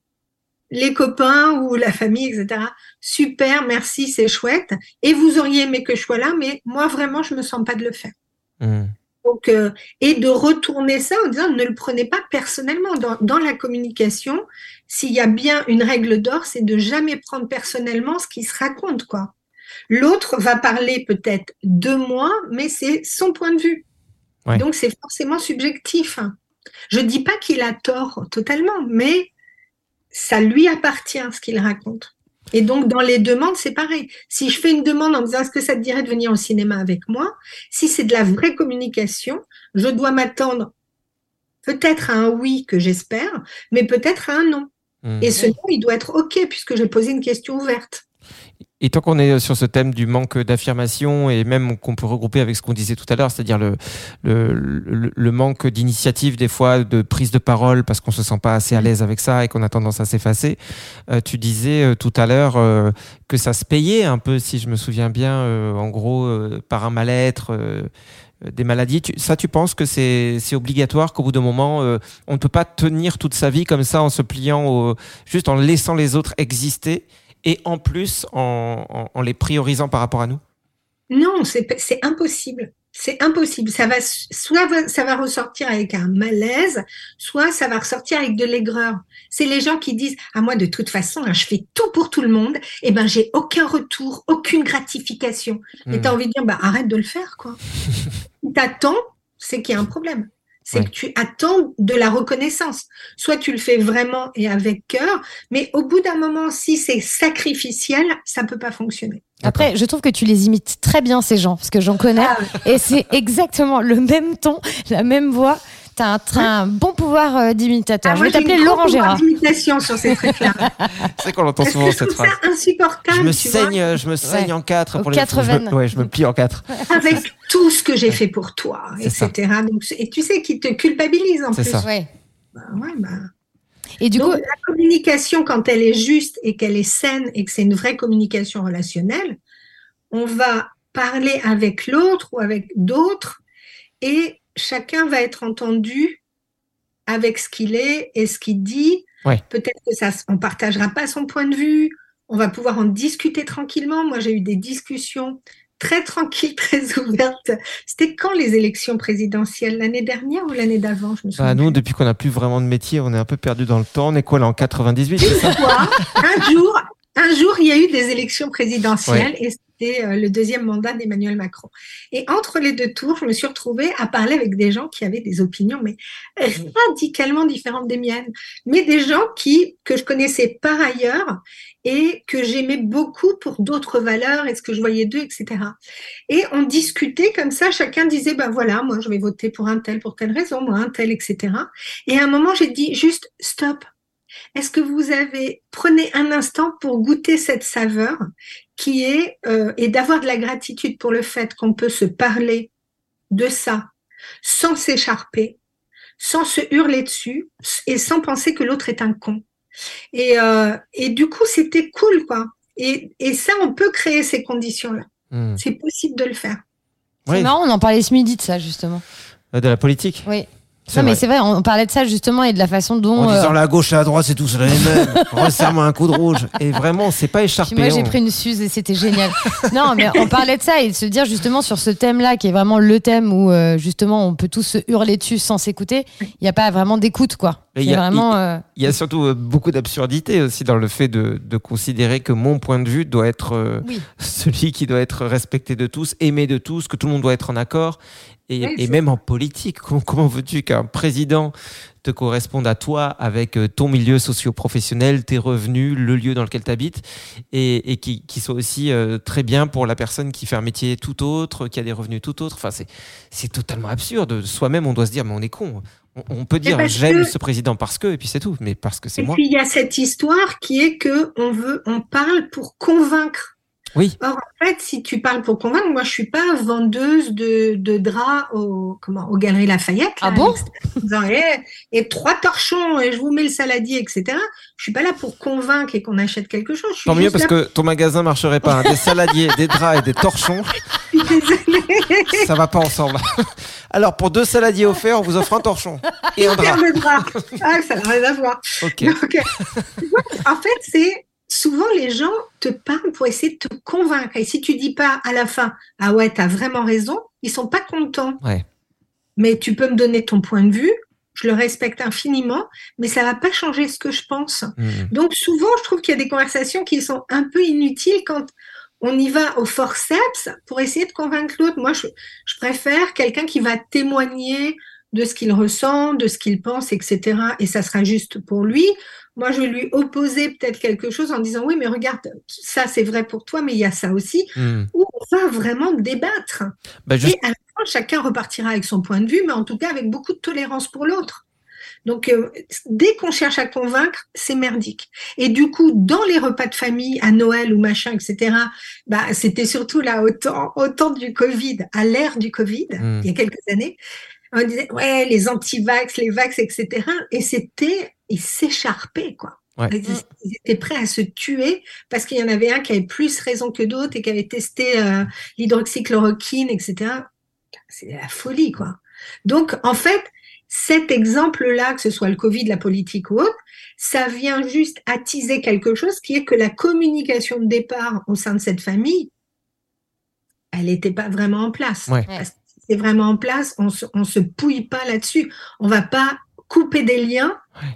Speaker 7: les copains ou la famille, etc. Super, merci, c'est chouette. Et vous auriez aimé que je sois là, mais moi vraiment, je me sens pas de le faire.
Speaker 4: Hmm.
Speaker 7: Donc, euh, et de retourner ça en disant ne le prenez pas personnellement. Dans, dans la communication, s'il y a bien une règle d'or, c'est de jamais prendre personnellement ce qui se raconte, quoi. L'autre va parler peut-être de moi, mais c'est son point de vue.
Speaker 4: Ouais.
Speaker 7: Donc, c'est forcément subjectif. Je dis pas qu'il a tort totalement, mais ça lui appartient ce qu'il raconte. Et donc, dans les demandes, c'est pareil. Si je fais une demande en disant est-ce que ça te dirait de venir au cinéma avec moi, si c'est de la vraie communication, je dois m'attendre peut-être à un oui que j'espère, mais peut-être à un non.
Speaker 4: Hmm.
Speaker 7: Et ce non, il doit être OK puisque j'ai posé une question ouverte.
Speaker 4: Et tant qu'on est sur ce thème du manque d'affirmation et même qu'on peut regrouper avec ce qu'on disait tout à l'heure, c'est-à-dire le, le, le, manque d'initiative des fois, de prise de parole parce qu'on se sent pas assez à l'aise avec ça et qu'on a tendance à s'effacer. Euh, tu disais euh, tout à l'heure euh, que ça se payait un peu, si je me souviens bien, euh, en gros, euh, par un mal-être. euh, des maladies, tu, ça tu penses que c'est obligatoire qu'au bout d'un moment euh, on ne peut pas tenir toute sa vie comme ça en se pliant au, juste en laissant les autres exister? Et en plus en, en- en les priorisant par rapport à nous?
Speaker 7: Non, c'est impossible. C'est impossible. Ça va, soit ça va ressortir avec un malaise, soit ça va ressortir avec de l'aigreur. C'est les gens qui disent, à moi, de toute façon, hein, je fais tout pour tout le monde, et ben, j'ai aucun retour, aucune gratification. Et
Speaker 4: Hmm.
Speaker 7: tu as envie de dire, bah, arrête de le faire, quoi. t'attends, c'est qu'il y a un problème. C'est
Speaker 4: Ouais.
Speaker 7: que tu attends de la reconnaissance. Soit tu le fais vraiment et avec cœur, mais au bout d'un moment, si c'est sacrificiel, ça peut pas fonctionner.
Speaker 5: Après, je trouve que tu les imites très bien, ces gens, parce que j'en connais.
Speaker 7: Ah,
Speaker 5: Et c'est exactement le même ton, la même voix. T'as un, t'as un bon pouvoir euh, d'imitateur.
Speaker 7: Ah,
Speaker 5: je vais t'appeler Laurent
Speaker 7: pouvoir
Speaker 5: Gérard.
Speaker 7: d'imitation sur ces trucs-là.
Speaker 4: C'est qu'on entend
Speaker 7: Parce
Speaker 4: souvent
Speaker 7: que
Speaker 4: cette
Speaker 7: trouve
Speaker 4: phrase.
Speaker 7: ça insupportable.
Speaker 4: Je me
Speaker 7: tu vois,
Speaker 4: saigne, je me saigne
Speaker 5: Ouais.
Speaker 4: en quatre
Speaker 5: Aux
Speaker 4: pour les
Speaker 5: quatre
Speaker 4: je me- ouais, je me plie en quatre.
Speaker 7: avec tout ce que j'ai fait pour toi,
Speaker 4: C'est
Speaker 7: etc. Donc, et tu sais, qui te culpabilise en
Speaker 4: C'est
Speaker 7: plus.
Speaker 4: ça.
Speaker 5: Ouais.
Speaker 7: Bah, ouais, bah,
Speaker 5: Et du
Speaker 7: Donc,
Speaker 5: coup,
Speaker 7: la communication, quand elle est juste et qu'elle est saine et que c'est une vraie communication relationnelle, on va parler avec l'autre ou avec d'autres et chacun va être entendu avec ce qu'il est et ce qu'il dit.
Speaker 4: Ouais.
Speaker 7: Peut-être que ça, on partagera pas son point de vue. On va pouvoir en discuter tranquillement. Moi, j'ai eu des discussions très tranquilles, très ouvertes. C'était quand les élections présidentielles? L'année dernière ou l'année d'avant? Je me souviens
Speaker 4: Bah, nous, depuis qu'on n'a plus vraiment de métier, on est un peu perdu dans le temps. On est quoi là en 98 c'est ça?
Speaker 7: Quoi un jour, un jour, il y a eu des élections présidentielles et euh, le deuxième mandat d'Emmanuel Macron. Et entre les deux tours, je me suis retrouvée à parler avec des gens qui avaient des opinions mais radicalement différentes des miennes, mais des gens qui que je connaissais par ailleurs et que j'aimais beaucoup pour d'autres valeurs et ce que je voyais d'eux, etc. Et on discutait comme ça, chacun disait, ben voilà, moi je vais voter pour un tel, pour telle raison, moi un tel, etc. Et à un moment, j'ai dit juste, stop, est-ce que vous avez prenez un instant pour goûter cette saveur qui est euh, et d'avoir de la gratitude pour le fait qu'on peut se parler de ça sans s'écharper, sans se hurler dessus et sans penser que l'autre est un con. Et, euh, et du coup, c'était cool, quoi. Et, et ça, on peut créer ces conditions-là.
Speaker 4: Hmm.
Speaker 7: C'est possible de le faire.
Speaker 4: Oui,
Speaker 5: c'est marrant, on en parlait ce midi de ça, justement.
Speaker 4: euh, de la politique.
Speaker 5: Oui. Non, mais c'est vrai, on parlait de ça justement et de la façon dont.
Speaker 4: En
Speaker 5: euh,
Speaker 4: disant la gauche et la droite, c'est tous les mêmes. Resserre-moi un coup de rouge. Et vraiment, c'est pas écharpé.
Speaker 5: moi, j'ai pris une suze et c'était génial. non, mais on parlait de ça et de se dire justement sur ce thème-là, qui est vraiment le thème où euh, justement on peut tous se hurler dessus sans s'écouter. Il n'y a pas vraiment d'écoute, quoi.
Speaker 4: Il y
Speaker 5: euh,
Speaker 4: Il y a surtout beaucoup d'absurdité aussi dans le fait de, de considérer que mon point de vue doit être
Speaker 5: Oui.
Speaker 4: celui qui doit être respecté de tous, aimé de tous, que tout le monde doit être en accord. Et,
Speaker 7: Oui,
Speaker 4: et même en politique, comment, comment veux-tu qu'un président te corresponde à toi avec euh, ton milieu socio-professionnel, tes revenus, le lieu dans lequel tu habites, et, et qui, qui soit aussi euh, très bien pour la personne qui fait un métier tout autre, qui a des revenus tout autres? Enfin, c'est, totalement absurde. Soi-même, on doit se dire, mais on est con. On, on peut dire, j'aime
Speaker 7: que-
Speaker 4: ce président parce que, et puis c'est tout, mais parce que c'est
Speaker 7: Et
Speaker 4: moi.
Speaker 7: puis il y a cette histoire qui est que on veut, on parle pour convaincre.
Speaker 4: Oui.
Speaker 7: Or, en fait, si tu parles pour convaincre, moi, je suis pas vendeuse de, de draps au, comment, aux Galeries Lafayette.
Speaker 5: Ah
Speaker 7: là,
Speaker 5: bon?
Speaker 7: disant, Eh, et trois torchons, et je vous mets le saladier, etc. Je suis pas là pour convaincre et qu'on achète quelque chose. Je suis
Speaker 4: Tant mieux parce
Speaker 7: là
Speaker 4: que ton magasin marcherait pas. hein. Des saladiers, des draps et des torchons, ça va pas ensemble. Alors pour deux saladiers offerts, on vous offre un torchon et un drap.
Speaker 7: Faire le drap. Ah, ça n'a rien à voir.
Speaker 4: Ok.
Speaker 7: Donc, euh, en fait, c'est souvent les gens te parlent pour essayer de te convaincre. Et si tu dis pas à la fin, ah ouais, t'as vraiment raison, ils sont pas contents.
Speaker 4: Ouais.
Speaker 7: Mais tu peux me donner ton point de vue, je le respecte infiniment, mais ça va pas changer ce que je pense.
Speaker 4: Hmm.
Speaker 7: Donc souvent, je trouve qu'il y a des conversations qui sont un peu inutiles quand on y va au forceps pour essayer de convaincre l'autre. Moi, je, je préfère quelqu'un qui va témoigner de ce qu'il ressent, de ce qu'il pense, etc. Et ça sera juste pour lui. Moi, je vais lui opposer peut-être quelque chose en disant, oui, mais regarde, ça c'est vrai pour toi, mais il y a ça aussi,
Speaker 4: Hmm.
Speaker 7: où on va vraiment débattre.
Speaker 4: Bah, juste-
Speaker 7: Et à la fin, chacun repartira avec son point de vue, mais en tout cas avec beaucoup de tolérance pour l'autre. Donc, euh, dès qu'on cherche à convaincre, c'est merdique. Et du coup, dans les repas de famille, à Noël ou machin, etc., bah, c'était surtout là, au temps, au temps du Covid, à l'ère du Covid,
Speaker 4: Mm.
Speaker 7: il y a quelques années, on disait, ouais, les anti-vax, les vax, etc. Et c'était, ils s'écharpaient, quoi.
Speaker 4: Ouais.
Speaker 7: Ils, ils étaient prêts à se tuer parce qu'il y en avait un qui avait plus raison que d'autres et qui avait testé euh, l'hydroxychloroquine, etc. C'est la folie, quoi. Donc, en fait, cet exemple-là, que ce soit le Covid, la politique ou autre, ça vient juste attiser quelque chose qui est que la communication de départ au sein de cette famille, elle n'était pas vraiment en place.
Speaker 4: Ouais.
Speaker 7: Parce que si c'est vraiment en place, on se, on se pouille pas là-dessus. On va pas couper des liens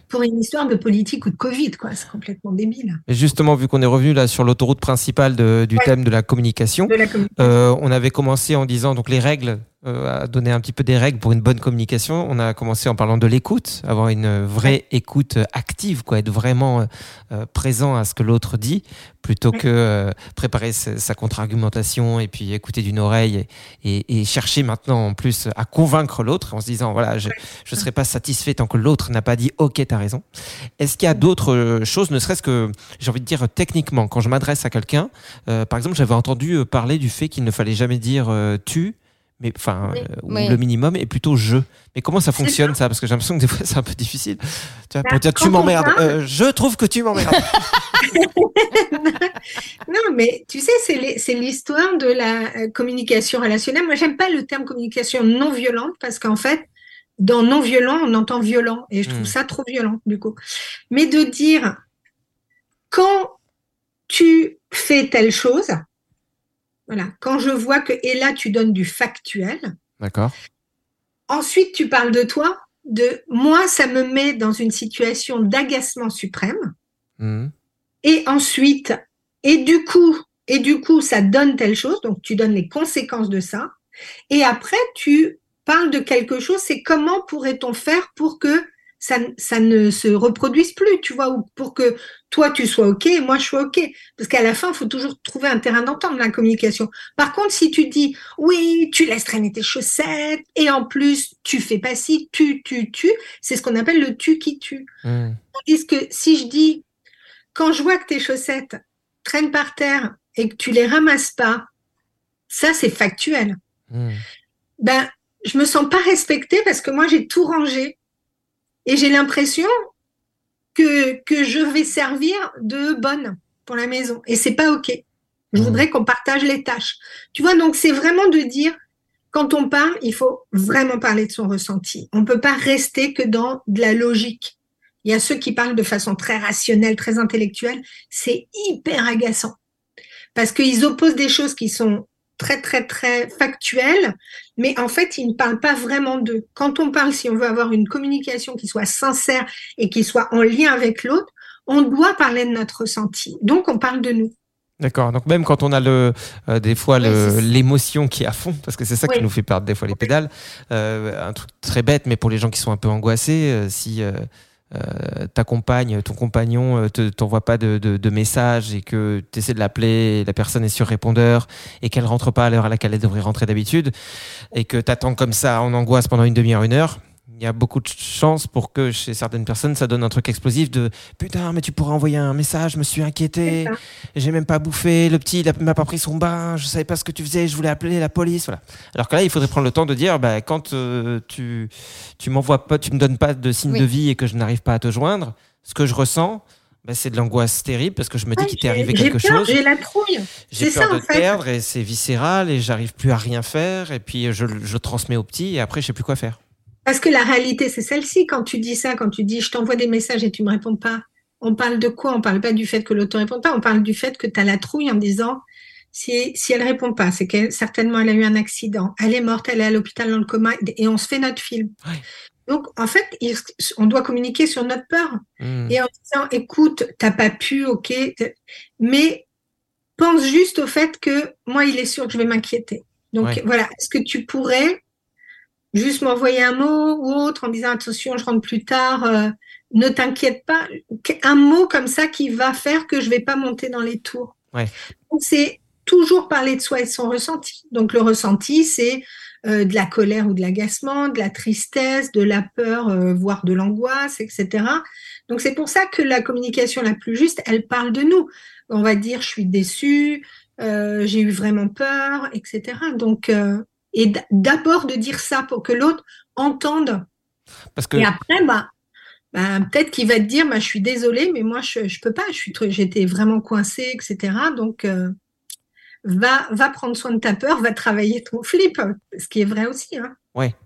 Speaker 7: pour une histoire de politique ou de Covid, quoi. C'est complètement débile.
Speaker 4: Et justement, vu qu'on est revenu là sur l'autoroute principale de- du
Speaker 7: Ouais.
Speaker 4: thème de la communication,
Speaker 7: De la communication.
Speaker 4: euh, on avait commencé en disant donc les règles, euh, à donner un petit peu des règles pour une bonne communication. On a commencé en parlant de l'écoute, avoir une vraie écoute active, quoi, être vraiment euh, présent à ce que l'autre dit, plutôt que préparer sa, sa contre-argumentation et puis écouter d'une oreille et, et- et chercher maintenant en plus à convaincre l'autre en se disant voilà je je serai pas satisfait tant que l'autre n'a pas dit ok t'as raison. Est-ce qu'il y a d'autres euh, choses, ne serait-ce que j'ai envie de dire techniquement quand je m'adresse à quelqu'un, euh, par exemple j'avais entendu euh, parler du fait qu'il ne fallait jamais dire euh, tu mais enfin,
Speaker 5: Oui.
Speaker 4: euh, ou
Speaker 5: Oui.
Speaker 4: le minimum est plutôt je. Mais comment ça fonctionne ça Parce que j'ai l'impression que des fois c'est un peu difficile. Tu vois,
Speaker 7: Bah,
Speaker 4: pour dire tu m'emmerdes.
Speaker 7: parle-
Speaker 4: je trouve que tu m'emmerdes.
Speaker 7: Non, mais tu sais, c'est l'histoire de la communication relationnelle. Moi, j'aime pas le terme communication non violente parce qu'en fait, dans non violent, on entend violent et je trouve
Speaker 4: Mm.
Speaker 7: ça trop violent du coup. Mais de dire quand tu fais telle chose, voilà, quand je vois que et là tu donnes du factuel,
Speaker 4: D'accord.
Speaker 7: ensuite tu parles de toi, de moi, ça me met dans une situation d'agacement suprême.
Speaker 4: Mhm.
Speaker 7: Et ensuite, et du coup, et du coup, ça donne telle chose, donc tu donnes les conséquences de ça. Et après, tu parles de quelque chose, c'est comment pourrait-on faire pour que ça, ça ne se reproduise plus, tu vois, ou pour que toi tu sois OK et moi je sois OK. Parce qu'à la fin, il faut toujours trouver un terrain d'entente, la communication. Par contre, si tu dis, oui, tu laisses traîner tes chaussettes, et en plus, tu fais pas ci, tu, tu, tu, c'est ce qu'on appelle le tu qui tue.
Speaker 4: Mhm.
Speaker 7: Tandis que si je dis, quand je vois que tes chaussettes traînent par terre et que tu les ramasses pas, ça c'est factuel.
Speaker 4: Mhm.
Speaker 7: Ben, je me sens pas respectée parce que moi j'ai tout rangé et j'ai l'impression que, que je vais servir de bonne pour la maison et c'est pas ok. Je
Speaker 4: Mhm.
Speaker 7: voudrais qu'on partage les tâches. Tu vois, donc c'est vraiment de dire, quand on parle, il faut vraiment parler de son ressenti. On peut pas rester que dans de la logique. Il y a ceux qui parlent de façon très rationnelle, très intellectuelle. C'est hyper agaçant. Parce qu'ils opposent des choses qui sont très, très, très mais en fait, ils ne parlent pas vraiment d'eux. Quand on parle, si on veut avoir une communication qui soit sincère et qui soit en lien avec l'autre, on doit parler de notre ressenti. Donc, on parle de nous.
Speaker 4: D'accord. Donc même quand on a le, euh, des fois
Speaker 7: Oui,
Speaker 4: l'émotion qui est à fond, parce que c'est ça qui nous fait perdre des fois les pédales. Euh, un truc très bête, mais pour les gens qui sont un peu angoissés, euh, si euh, euh, ta compagne, ton compagnon euh, te t'envoie pas de, de, message et que tu essaies de l'appeler, la personne est sur répondeur et qu'elle rentre pas à l'heure à laquelle elle devrait rentrer d'habitude et que t'attends comme ça en angoisse pendant une demi-heure, une heure. Il y a beaucoup de chances pour que chez certaines personnes, ça donne un truc explosif de putain, mais tu pourrais envoyer un message, je me suis inquiété. J'ai même pas bouffé, le petit il m'a pas pris son bain, je savais pas ce que tu faisais, je voulais appeler la police, voilà. Alors que là, il faudrait prendre le temps de dire, bah, quand euh, tu tu m'envoies pas, tu me donnes pas de signe
Speaker 5: Oui.
Speaker 4: de vie et que je n'arrive pas à te joindre, ce que je ressens, bah, c'est de l'angoisse terrible parce que je me dis
Speaker 7: Ouais,
Speaker 4: qu'il t'est arrivé quelque
Speaker 7: peur,
Speaker 4: chose.
Speaker 7: J'ai la trouille.
Speaker 4: J'ai peur
Speaker 7: ça,
Speaker 4: de
Speaker 7: en
Speaker 4: te
Speaker 7: fait.
Speaker 4: perdre et c'est viscéral et j'arrive plus à rien faire et puis je, je transmets au petit et après je sais plus quoi faire.
Speaker 7: Parce que la réalité, c'est celle-ci. Quand tu dis ça, quand tu dis je t'envoie des messages et tu me réponds pas, on parle de quoi? On parle pas du fait que l'autre ne répond pas, on parle du fait que tu as la trouille en disant si, si elle répond pas, c'est que certainement elle a eu un accident, elle est morte, elle est à l'hôpital dans le coma et on se fait notre film. Donc, en fait, on doit communiquer sur notre peur.
Speaker 4: Hmm.
Speaker 7: Et en disant, écoute, t'as pas pu, ok, mais pense juste au fait que moi, il est sûr que je vais m'inquiéter. Donc
Speaker 4: Ouais.
Speaker 7: voilà, est-ce que tu pourrais juste m'envoyer un mot ou autre en disant, attention, je rentre plus tard, euh, ne t'inquiète pas, un mot comme ça qui va faire que je vais pas monter dans les tours.
Speaker 4: Ouais.
Speaker 7: C'est toujours parler de soi et de son ressenti. Donc le ressenti, c'est euh, de la colère ou de l'agacement, de la tristesse, de la peur, euh, voire de l'angoisse, etc. Donc c'est pour ça que la communication la plus juste, elle parle de nous. On va dire je suis déçu, euh, j'ai eu vraiment peur, etc. Donc et d'abord de dire ça pour que l'autre entende.
Speaker 4: Parce que
Speaker 7: Et après, bah, bah, peut-être qu'il va te dire, bah, je suis désolée, mais moi je je peux pas, j'étais vraiment coincée, etc. Donc euh, va va prendre soin de ta peur, va travailler ton flip, ce qui est vrai aussi. Hein.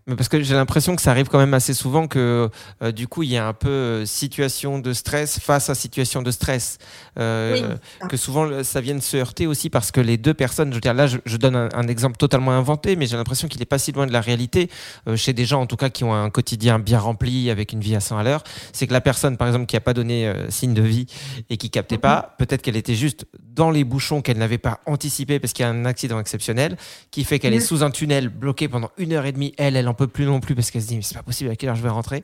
Speaker 4: Mais parce que j'ai l'impression que ça arrive quand même assez souvent que euh, du coup il y a un peu euh, situation de stress face à situation de stress. Euh,
Speaker 7: Oui,
Speaker 4: que souvent ça vienne se heurter aussi parce que les deux personnes, je veux dire là je, je donne un, un exemple totalement inventé, mais j'ai l'impression qu'il est pas si loin de la réalité chez des gens en tout cas qui ont un quotidien bien rempli avec une vie à 100 à l'heure. C'est que la personne par exemple qui a pas donné signe de vie et qui captait pas, peut-être qu'elle était juste dans les bouchons qu'elle n'avait pas anticipé parce qu'il y a un accident exceptionnel qui fait qu'elle est
Speaker 7: Mhm.
Speaker 4: sous un tunnel bloqué pendant une heure et demie. Elle, elle en peut plus non plus parce qu'elle se dit mais c'est pas possible à quelle heure je vais rentrer?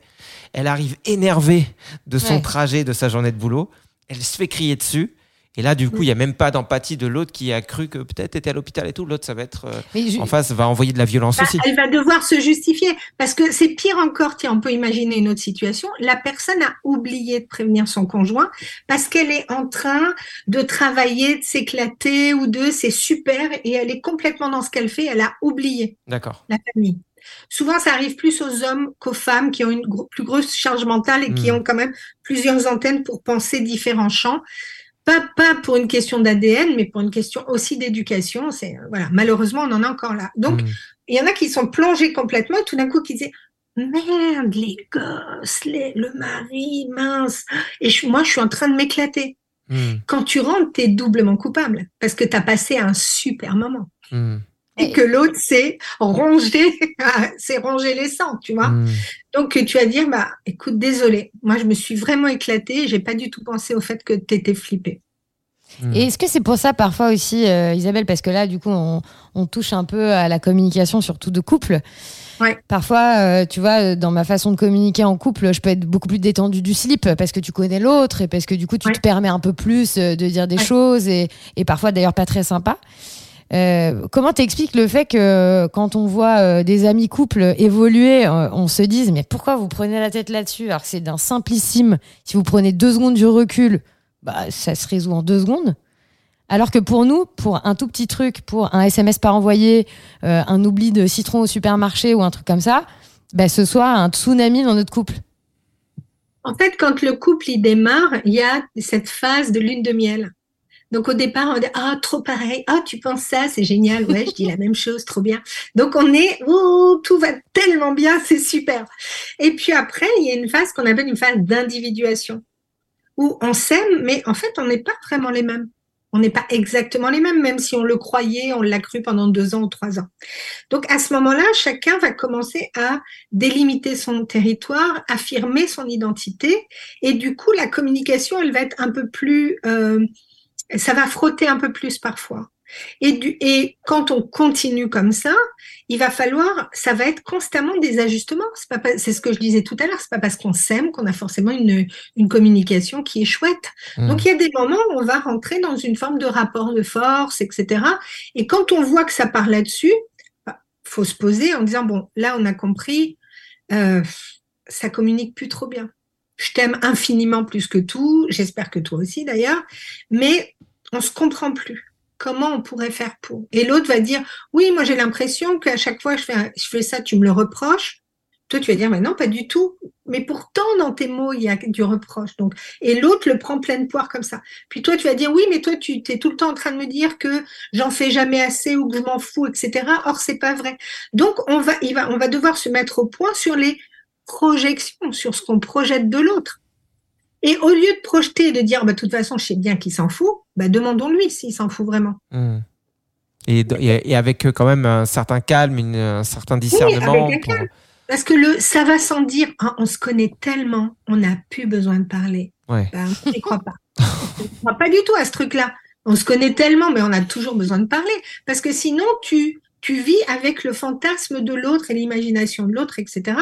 Speaker 4: Elle arrive énervée de son
Speaker 5: Ouais.
Speaker 4: trajet, de sa journée de boulot. Elle se fait crier dessus. Et là, du coup, il n'y a même pas d'empathie de l'autre qui a cru que peut-être était à l'hôpital et tout. L'autre, ça va être euh,
Speaker 5: je-
Speaker 4: en face, va envoyer de la violence
Speaker 7: Bah,
Speaker 4: aussi.
Speaker 7: elle va devoir se justifier parce que c'est pire encore. Tiens, on peut imaginer une autre situation. La personne a oublié de prévenir son conjoint parce qu'elle est en train de travailler, de s'éclater ou de c'est super et elle est complètement dans ce qu'elle fait. Elle a oublié
Speaker 4: D'accord.
Speaker 7: la famille. Souvent, ça arrive plus aux hommes qu'aux femmes qui ont une gro- plus grosse charge mentale et qui
Speaker 4: Hmm.
Speaker 7: ont quand même plusieurs antennes pour penser différents champs. Pas, pas pour une question d'ADN, mais pour une question aussi d'éducation. C'est voilà, malheureusement, on en a encore là. Donc,
Speaker 4: Mm.
Speaker 7: il y en a qui sont plongés complètement et tout d'un coup qui disaient merde, les gosses, les- le mari, mince. Et je- moi, je suis en train de m'éclater.
Speaker 4: Mm.
Speaker 7: Quand tu rentres, tu es doublement coupable parce que tu as passé un super moment. Et que l'autre c'est ronger, c'est ronger les sangs, tu vois.
Speaker 4: Mm.
Speaker 7: Donc tu vas dire bah écoute désolé, moi je me suis vraiment éclatée, j'ai pas du tout pensé au fait que tu étais flippée.
Speaker 4: Mm.
Speaker 5: Et est-ce que c'est pour ça parfois aussi, euh, Isabelle, parce que là, du coup, on, on touche un peu à la communication, surtout de couple.
Speaker 7: Ouais.
Speaker 5: Parfois, euh, tu vois, dans ma façon de communiquer en couple, je peux être beaucoup plus détendue du slip parce que tu connais l'autre et parce que du coup, tu
Speaker 7: Ouais.
Speaker 5: te permets un peu plus euh, de dire des
Speaker 7: Ouais.
Speaker 5: choses et, et parfois d'ailleurs pas très sympa. Euh, comment t'expliques le fait que quand on voit euh, des amis couples évoluer, euh, on se dise mais pourquoi vous prenez la tête là-dessus? Alors c'est d'un simplissime. Si vous prenez deux secondes du recul, bah ça se résout en deux secondes. Alors que pour nous, pour un tout petit truc, pour un SMS pas envoyé, euh, un oubli de citron au supermarché ou un truc comme ça, bah, ce soit un tsunami dans notre couple.
Speaker 7: En fait, quand le couple il démarre, il y a cette phase de lune de miel. Donc au départ, on dit ah trop pareil, ah tu penses ça, c'est génial, ouais, je dis la même chose, trop bien. Donc on est oh tout va tellement bien, c'est super. Et puis après, il y a une phase qu'on appelle une phase d'individuation où on s'aime, mais en fait, on n'est pas vraiment les mêmes. On n'est pas exactement les mêmes, même si on le croyait, on l'a cru pendant deux ans ou trois ans. Donc à ce moment-là, chacun va commencer à délimiter son territoire, affirmer son identité, et du coup, la communication, elle va être un peu plus, euh, ça va frotter un peu plus parfois. Et, du, et quand on continue comme ça, il va falloir, ça va être constamment des ajustements. C'est pas, pas- c'est ce que je disais tout à l'heure. C'est pas parce qu'on s'aime qu'on a forcément une, une communication qui est chouette.
Speaker 4: Mm.
Speaker 7: Donc il y a des moments où on va rentrer dans une forme de rapport de force, etc. Et quand on voit que ça part là-dessus, bah, faut se poser en disant bon, là on a compris, euh, ça communique plus trop bien. Je t'aime infiniment plus que tout. J'espère que toi aussi d'ailleurs, mais on se comprend plus. Comment on pourrait faire pour? Et l'autre va dire oui, moi j'ai l'impression qu'à chaque fois que je fais, ça, tu me le reproches. Toi, tu vas dire, mais non, pas du tout. Mais pourtant, dans tes mots, il y a du reproche. Donc, et l'autre le prend pleine poire comme ça. Puis toi, tu vas dire, oui, mais toi, tu es tout le temps en train de me dire que j'en fais jamais assez ou que je m'en fous, etc. Or, c'est pas vrai. Donc, on va, on va devoir se mettre au point sur les projections, sur ce qu'on projette de l'autre. Et au lieu de projeter et de dire, bah, de toute façon, je sais bien qu'il s'en fout, bah, demandons-lui s'il s'en fout vraiment.
Speaker 4: Mm. Et, et, avec euh, quand même un certain calme, une- un certain discernement.
Speaker 7: avec un
Speaker 4: pour-
Speaker 7: calme. Parce que le ça va sans dire, Ah, on se connaît tellement, on n'a plus besoin de parler.
Speaker 4: Ouais.
Speaker 7: Ben, on n'y croit pas. on croit pas du tout à ce truc-là. On se connaît tellement, mais on a toujours besoin de parler. Parce que sinon, tu, tu vis avec le fantasme de l'autre et l'imagination de l'autre, etc.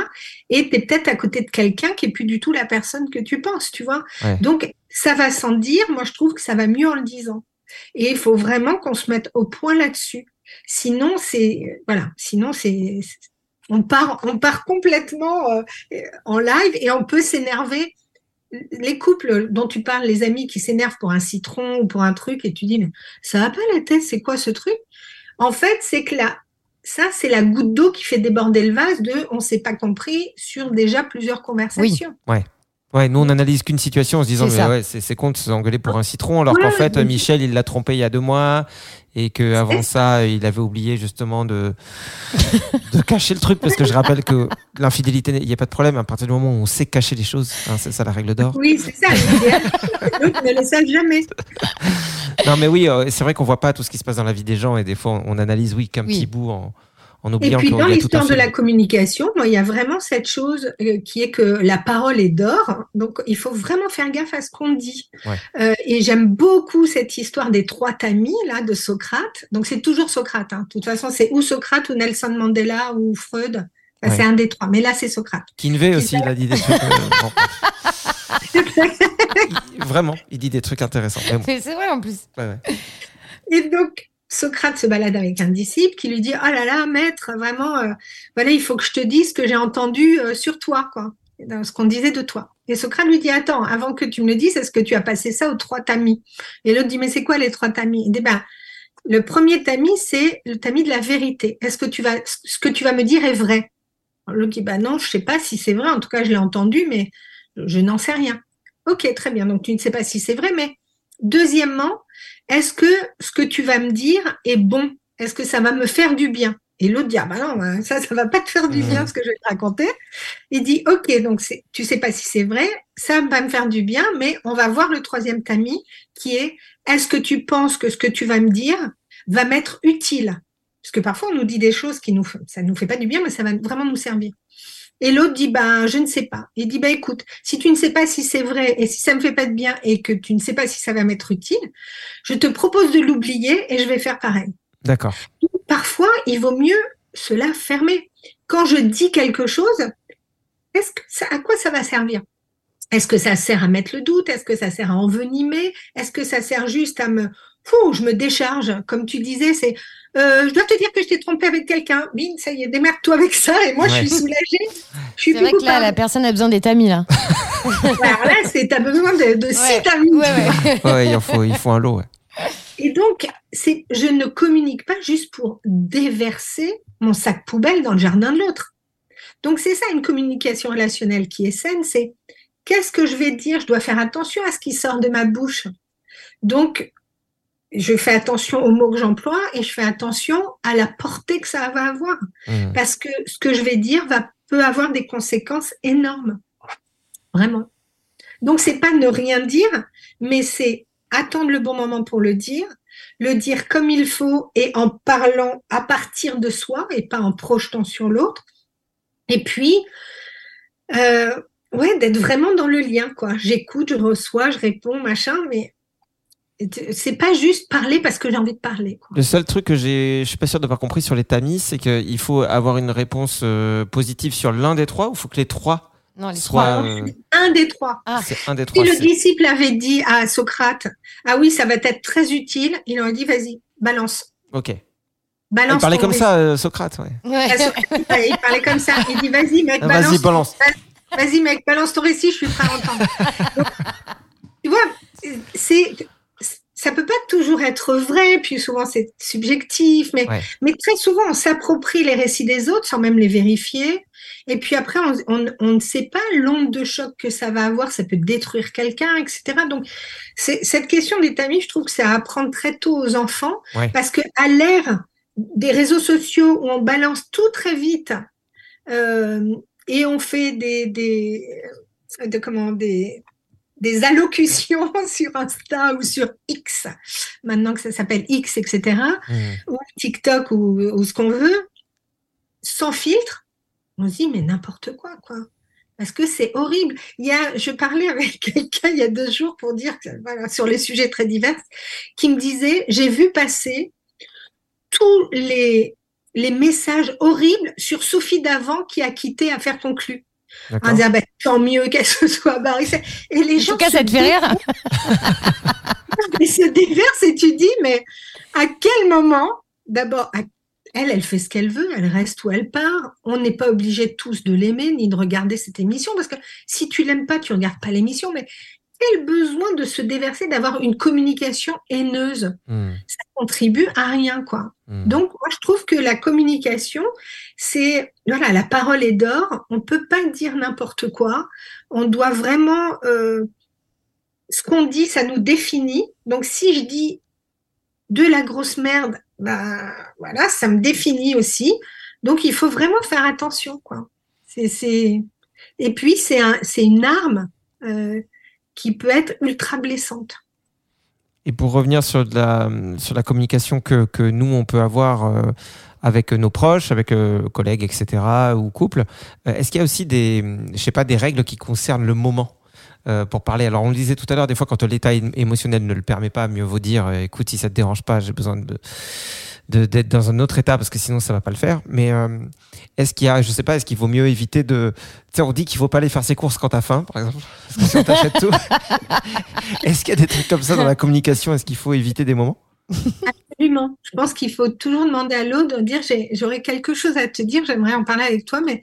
Speaker 7: Et tu es peut-être à côté de quelqu'un qui est plus du tout la personne que tu penses, tu vois.
Speaker 4: Ouais.
Speaker 7: Donc, ça va sans dire. Moi, je trouve que ça va mieux en le disant. Et il faut vraiment qu'on se mette au point là-dessus. Sinon, c'est, voilà, sinon, c'est, on part, on part complètement euh, en live et on peut s'énerver. Les couples dont tu parles, les amis qui s'énervent pour un citron ou pour un truc et tu dis, mais ça va pas la tête, c'est quoi ce truc? En fait, c'est que là, ça, c'est la goutte d'eau qui fait déborder le vase de on s'est pas compris sur déjà plusieurs conversations.
Speaker 4: Ouais, nous on analyse qu'une situation en se disant
Speaker 5: C'est
Speaker 4: mais ouais, c'est con de se engueuler pour un citron alors
Speaker 7: Ouais,
Speaker 4: qu'en
Speaker 7: ouais,
Speaker 4: fait Michel il l'a trompé il y a deux mois et que avant ça il avait oublié justement de de cacher le truc parce que je rappelle que l'infidélité il n'y a pas de problème à partir du moment où on sait cacher les choses hein, c'est ça la règle d'or.
Speaker 7: Oui, c'est ça. l'idéal. Ne le savent jamais.
Speaker 4: Non mais oui euh, c'est vrai qu'on voit pas tout ce qui se passe dans la vie des gens et des fois on analyse oui qu'un
Speaker 5: Oui.
Speaker 4: petit bout en, en
Speaker 7: Et
Speaker 4: oubliant
Speaker 7: puis
Speaker 4: qu'il y
Speaker 7: dans l'histoire de la communication, moi, il y a vraiment cette chose euh, qui est que la parole est d'or. Donc il faut vraiment faire gaffe à ce qu'on dit.
Speaker 4: Ouais.
Speaker 7: Euh, et j'aime beaucoup cette histoire des trois tamis là de Socrate. Donc c'est toujours Socrate. Hein. De toute façon, c'est ou Socrate ou Nelson Mandela ou Freud. Enfin,
Speaker 4: Ouais.
Speaker 7: C'est un des trois. Mais là, c'est Socrate.
Speaker 4: Kinvey aussi il a dit des trucs. Vraiment, il dit des trucs intéressants. Bon,
Speaker 5: c'est vrai en plus.
Speaker 4: ouais, ouais.
Speaker 7: Et donc, Socrate se balade avec un disciple qui lui dit Oh là là, maître, vraiment, euh, voilà, il faut que je te dise ce que j'ai entendu euh, sur toi, quoi, dans ce qu'on disait de toi. Et Socrate lui dit Attends, avant que tu me le dises, est-ce que tu as passé ça aux trois tamis? Et l'autre dit Mais c'est quoi les trois tamis? Il dit Ben, le premier tamis, c'est le tamis de la vérité. Est-ce que tu vas, ce que tu vas me dire est vrai? L'autre dit Ben non, je sais pas si c'est vrai. En tout cas, je l'ai entendu, mais je n'en sais rien. Ok, très bien. Donc, tu ne sais pas si c'est vrai, mais deuxièmement, est-ce que ce que tu vas me dire est bon? Est-ce que ça va me faire du bien? Et l'autre dit, ah bah non, bah, ça, ça va pas te faire du bien ce que je vais te raconter. Il dit, ok, donc tu sais pas si c'est vrai, ça va me faire du bien, mais on va voir le troisième tamis qui est, est-ce que tu penses que ce que tu vas me dire va m'être utile? Parce que parfois on nous dit des choses qui nous, ça nous fait pas du bien, mais ça va vraiment nous servir. Et l'autre dit, ben, je ne sais pas. Il dit, ben, écoute, si tu ne sais pas si c'est vrai et si ça me fait pas de bien et que tu ne sais pas si ça va m'être utile, je te propose de l'oublier et je vais faire pareil.
Speaker 4: D'accord.
Speaker 7: Parfois, il vaut mieux cela fermer. Quand je dis quelque chose, est-ce que ça, à quoi ça va servir? Est-ce que ça sert à mettre le doute? Est-ce que ça sert à envenimer? Est-ce que ça sert juste à me, Fou, je me décharge? Comme tu disais, c'est, euh, je dois te dire que je t'ai trompé avec quelqu'un. Bing, ça y est, démerde-toi avec ça. Et moi, je suis soulagée. Je suis
Speaker 5: C'est
Speaker 7: plus
Speaker 5: vrai que là,
Speaker 7: coupable.
Speaker 5: la personne a besoin des tamis, là.
Speaker 7: Alors là, c'est, t'as besoin de, de six tamis.
Speaker 5: Ouais, ouais.
Speaker 4: Ouais, il, en faut, il faut un lot. ouais.
Speaker 7: Et donc, c'est, je ne communique pas juste pour déverser mon sac poubelle dans le jardin de l'autre. Donc, c'est ça une communication relationnelle qui est saine, c'est qu'est-ce que je vais dire? Je dois faire attention à ce qui sort de ma bouche. Donc, je fais attention aux mots que j'emploie et je fais attention à la portée que ça va avoir.
Speaker 4: Mhm.
Speaker 7: Parce que ce que je vais dire va, peut avoir des conséquences énormes. Vraiment. Donc, c'est pas ne rien dire, mais c'est attendre le bon moment pour le dire, le dire comme il faut et en parlant à partir de soi et pas en projetant sur l'autre. Et puis, euh, ouais, d'être vraiment dans le lien, quoi. J'écoute, je reçois, je réponds, machin, mais c'est pas juste parler parce que j'ai envie de parler. Quoi.
Speaker 4: Le seul truc que j'ai, je suis pas sûr d'avoir compris sur les tamis, c'est qu'il faut avoir une réponse euh, positive sur l'un des trois ou il faut que les trois
Speaker 5: Non, les
Speaker 4: soient.
Speaker 5: trois.
Speaker 4: euh,
Speaker 7: Un des trois.
Speaker 5: Ah.
Speaker 4: c'est un des
Speaker 7: Si
Speaker 4: trois.
Speaker 7: le
Speaker 4: c'est-
Speaker 7: disciple avait dit à Socrate, ah oui, ça va être très utile, il aurait dit, vas-y, balance.
Speaker 4: Ok. Il
Speaker 7: Balance
Speaker 4: parlait
Speaker 7: ton
Speaker 4: comme ça, euh, Socrate. Ouais.
Speaker 5: Ouais.
Speaker 7: Ah, il parlait comme ça. Il dit, vas-y, mec,
Speaker 4: Ah,
Speaker 7: balance.
Speaker 4: Vas-y, balance.
Speaker 7: Vas-y, mec, balance ton récit, je suis prêt à entendre. Donc, tu vois, c'est, ça peut pas toujours être vrai, puis souvent c'est subjectif, mais,
Speaker 4: Ouais.
Speaker 7: mais très souvent on s'approprie les récits des autres sans même les vérifier. Et puis après, on, on, on ne sait pas l'onde de choc que ça va avoir, ça peut détruire quelqu'un, etc. Donc, cette question des tamis, je trouve que c'est à apprendre très tôt aux enfants,
Speaker 4: Ouais.
Speaker 7: parce que à l'ère des réseaux sociaux où on balance tout très vite, euh, et on fait des, des, de, comment, des, des allocutions sur Insta ou sur X, maintenant que ça s'appelle X, etc.,
Speaker 4: Mhm.
Speaker 7: ou TikTok ou, ou ce qu'on veut, sans filtre, on se dit mais n'importe quoi, quoi. Parce que c'est horrible. Il y a, je parlais avec quelqu'un il y a deux jours pour dire, voilà, sur les sujets très divers, qui me disait, j'ai vu passer tous les, les messages horribles sur Sophie Davant qui a quitté Affaire conclue. En disant, bah, tant mieux qu'elle se soit barrée. Et les
Speaker 5: En
Speaker 7: gens
Speaker 5: tout cas,
Speaker 7: se
Speaker 5: ça te fait rire.
Speaker 7: ils se déversent et tu dis, mais à quel moment, d'abord, elle, elle fait ce qu'elle veut, elle reste où elle part. On n'est pas obligé tous de l'aimer ni de regarder cette émission parce que si tu l'aimes pas, tu regardes pas l'émission. Mais quel besoin de se déverser, d'avoir une communication haineuse?
Speaker 4: Mhm.
Speaker 7: Ça contribue à rien, quoi.
Speaker 4: Mhm.
Speaker 7: Donc, moi, je trouve que la communication, c'est, voilà, la parole est d'or. On peut pas dire n'importe quoi. On doit vraiment, euh, ce qu'on dit, ça nous définit. Donc, si je dis de la grosse merde, bah, voilà, ça me définit aussi. Donc, il faut vraiment faire attention, quoi. C'est, et puis, c'est un, c'est une arme, euh, qui peut être ultra blessante.
Speaker 4: Et pour revenir sur la, sur la communication que, que nous, on peut avoir euh, avec nos proches, avec euh, collègues, etc., ou couple, euh, est-ce qu'il y a aussi des, je sais pas, des règles qui concernent le moment pour parler? Alors, on le disait tout à l'heure, des fois, quand l'état émotionnel ne le permet pas, mieux vaut dire, écoute, si ça te dérange pas, j'ai besoin de- d'être dans un autre état parce que sinon ça va pas le faire. Mais euh, est-ce qu'il y a, je sais pas, est-ce qu'il vaut mieux éviter de, tu sais, on dit qu'il faut pas aller faire ses courses quand t'as faim, par exemple, parce que si on t'achète tout. est-ce qu'il y a des trucs comme ça dans la communication? Est-ce qu'il faut éviter des moments?
Speaker 7: Absolument. Je pense qu'il faut toujours demander à l'autre de dire j'aurais quelque chose à te dire, j'aimerais en parler avec toi, mais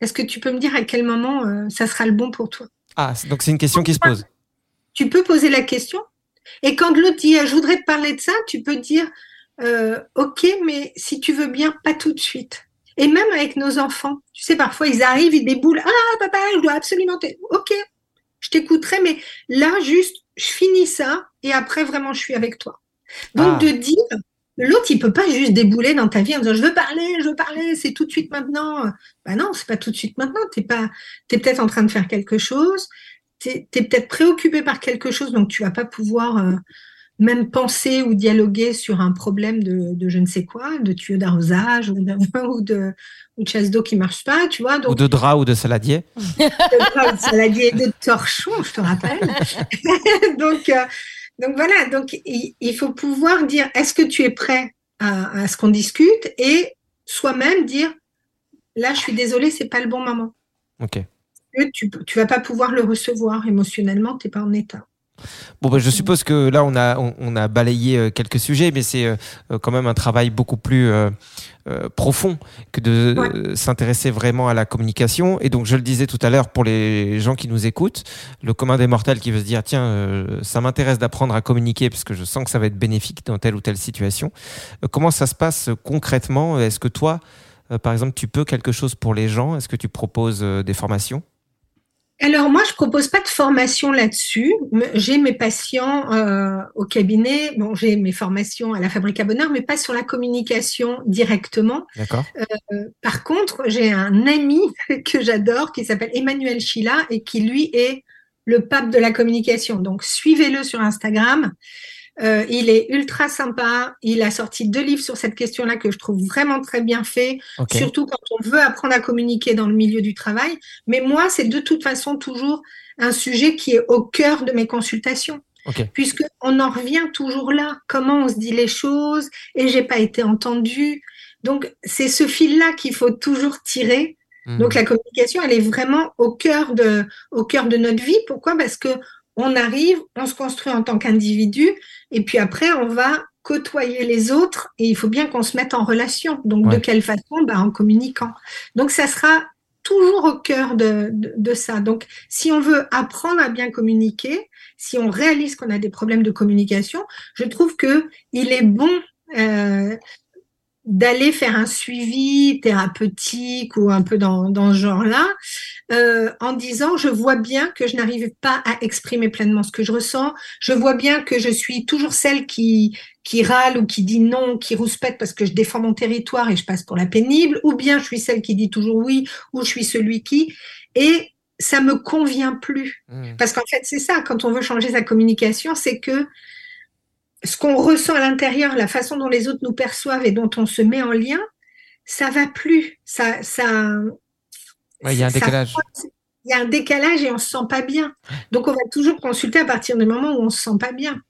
Speaker 7: est-ce que tu peux me dire à quel moment euh, ça sera le bon pour toi?
Speaker 4: Ah, donc c'est une question qui se pose.
Speaker 7: Tu peux poser la question. Et quand l'autre dit euh, je voudrais te parler de ça, tu peux dire euh, ok, mais si tu veux bien, pas tout de suite. Et même avec nos enfants, tu sais, parfois ils arrivent, ils déboulent. Ah, papa, je dois absolument. Ok, je t'écouterai, mais là, juste, je finis ça et après, vraiment, je suis avec toi. Donc,
Speaker 4: Ah.
Speaker 7: de dire, l'autre, il peut pas juste débouler dans ta vie en disant je veux parler, je veux parler, c'est tout de suite maintenant. Bah non, c'est pas tout de suite maintenant. T'es pas, t'es peut-être en train de faire quelque chose. T'es es, peut-être préoccupé par quelque chose, donc tu vas pas pouvoir euh, même penser ou dialoguer sur un problème de, de je ne sais quoi, de tuyau d'arrosage ou de, ou de, ou de chasse d'eau qui marche pas, tu vois. Donc,
Speaker 4: Ou de drap ou de saladier.
Speaker 7: de saladier et de torchon, je te rappelle. donc, euh, donc voilà, donc il, il faut pouvoir dire est-ce que tu es prêt à, à ce qu'on discute et soi-même dire là, je suis désolée, c'est pas le bon moment.
Speaker 4: Ok.
Speaker 7: Tu, tu vas pas pouvoir le recevoir émotionnellement, t'es pas en état.
Speaker 4: Bon, bah, je suppose que là, on a, on, on a balayé euh, quelques sujets, mais c'est euh, euh, quand même un travail beaucoup plus profond que de
Speaker 7: Ouais.
Speaker 4: s'intéresser vraiment à la communication. Et donc, je le disais tout à l'heure, pour les gens qui nous écoutent, le commun des mortels qui veut se dire, tiens, euh, ça m'intéresse d'apprendre à communiquer parce que je sens que ça va être bénéfique dans telle ou telle situation. Euh, comment ça se passe concrètement? Est-ce que toi, euh, par exemple, tu peux quelque chose pour les gens? Est-ce que tu proposes des formations?
Speaker 7: Alors moi, je propose pas de formation là-dessus. J'ai mes patients euh, au cabinet. Bon, j'ai mes formations à la Fabrique à Bonheur, mais pas sur la communication directement.
Speaker 4: D'accord
Speaker 7: Euh, par contre, j'ai un ami que j'adore qui s'appelle Emmanuel Chila et qui lui est le pape de la communication. Donc suivez-le sur Instagram. Euh, il est ultra sympa. Il a sorti deux livres sur cette question-là que je trouve vraiment très bien fait surtout quand on veut apprendre à communiquer dans le milieu du travail. Mais moi, c'est de toute façon toujours un sujet qui est au cœur de mes consultations,
Speaker 4: Ok.
Speaker 7: puisque on en revient toujours là. Comment on se dit les choses et j'ai pas été entendu. Donc c'est ce fil-là qu'il faut toujours tirer.
Speaker 4: Hmm.
Speaker 7: Donc la communication, elle est vraiment au cœur de, au cœur de notre vie. Pourquoi? Parce que on arrive, on se construit en tant qu'individu, et puis après on va côtoyer les autres, et il faut bien qu'on se mette en relation. Donc
Speaker 4: Ouais.
Speaker 7: de quelle façon? Bah, En communiquant. Donc ça sera toujours au cœur de, de, de ça. Donc si on veut apprendre à bien communiquer, si on réalise qu'on a des problèmes de communication, je trouve que il est bon euh, d'aller faire un suivi thérapeutique ou un peu dans, dans ce genre-là, euh, en disant je vois bien que je n'arrive pas à exprimer pleinement ce que je ressens, je vois bien que je suis toujours celle qui qui râle ou qui dit non, qui rouspète parce que je défends mon territoire et je passe pour la pénible, ou bien je suis celle qui dit toujours oui, ou je suis celui qui, et ça me convient plus.
Speaker 4: Hmm.
Speaker 7: Parce qu'en fait, c'est ça, quand on veut changer sa communication, c'est que ce qu'on ressent à l'intérieur, la façon dont les autres nous perçoivent et dont on se met en lien, ça va plus. Ça, ça,
Speaker 4: Ouais, il y a un décalage.
Speaker 7: Il y a un décalage et on se sent pas bien. Donc, on va toujours consulter à partir du moment où on se sent pas bien.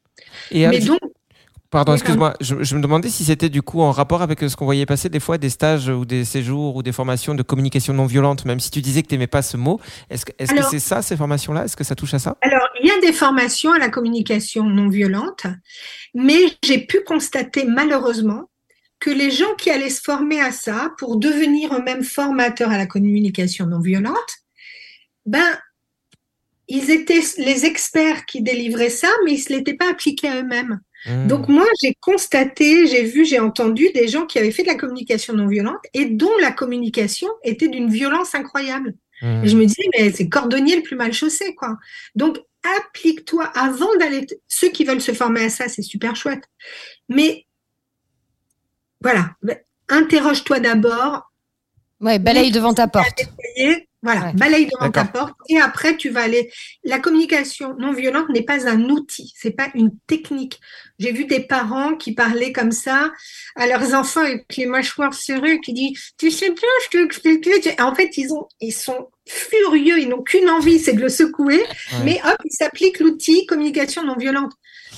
Speaker 4: Et
Speaker 7: Mais
Speaker 4: euh,
Speaker 7: donc,
Speaker 4: Pardon,
Speaker 7: Oui,
Speaker 4: excuse-moi. Je, je me demandais si c'était du coup en rapport avec ce qu'on voyait passer des fois, des stages ou des séjours ou des formations de communication non violente, même si tu disais que tu n'aimais pas ce mot. Est-ce que c'est ça, ces formations-là? Est-ce que ça touche à ça?
Speaker 7: Alors, il y a des formations à la communication non violente, mais j'ai pu constater malheureusement que les gens qui allaient se former à ça pour devenir eux-mêmes formateurs à la communication non violente, ben, ils étaient les experts qui délivraient ça, mais ils ne se l'étaient pas appliqué à eux-mêmes.
Speaker 4: Hmm.
Speaker 7: Donc moi, j'ai constaté, j'ai vu, j'ai entendu des gens qui avaient fait de la communication non violente et dont la communication était d'une violence incroyable.
Speaker 4: Hmm.
Speaker 7: Et je me disais, mais c'est cordonnier le plus mal chaussé, quoi. Donc, applique-toi avant d'aller. Ceux qui veulent se former à ça, c'est super chouette. Mais voilà, interroge-toi d'abord.
Speaker 5: Ouais, balaye devant ta porte.
Speaker 7: Voilà,
Speaker 5: Ouais.
Speaker 7: balaye devant ta porte et après tu vas aller. La communication non violente n'est pas un outil, c'est pas une technique. J'ai vu des parents qui parlaient comme ça à leurs enfants avec les mâchoires serrées, qui disent Tu sais bien, je te explique. En fait, ils ont, ils sont furieux, ils n'ont qu'une envie, c'est de le secouer.
Speaker 4: Ouais.
Speaker 7: Mais hop, ils s'appliquent l'outil communication non violente.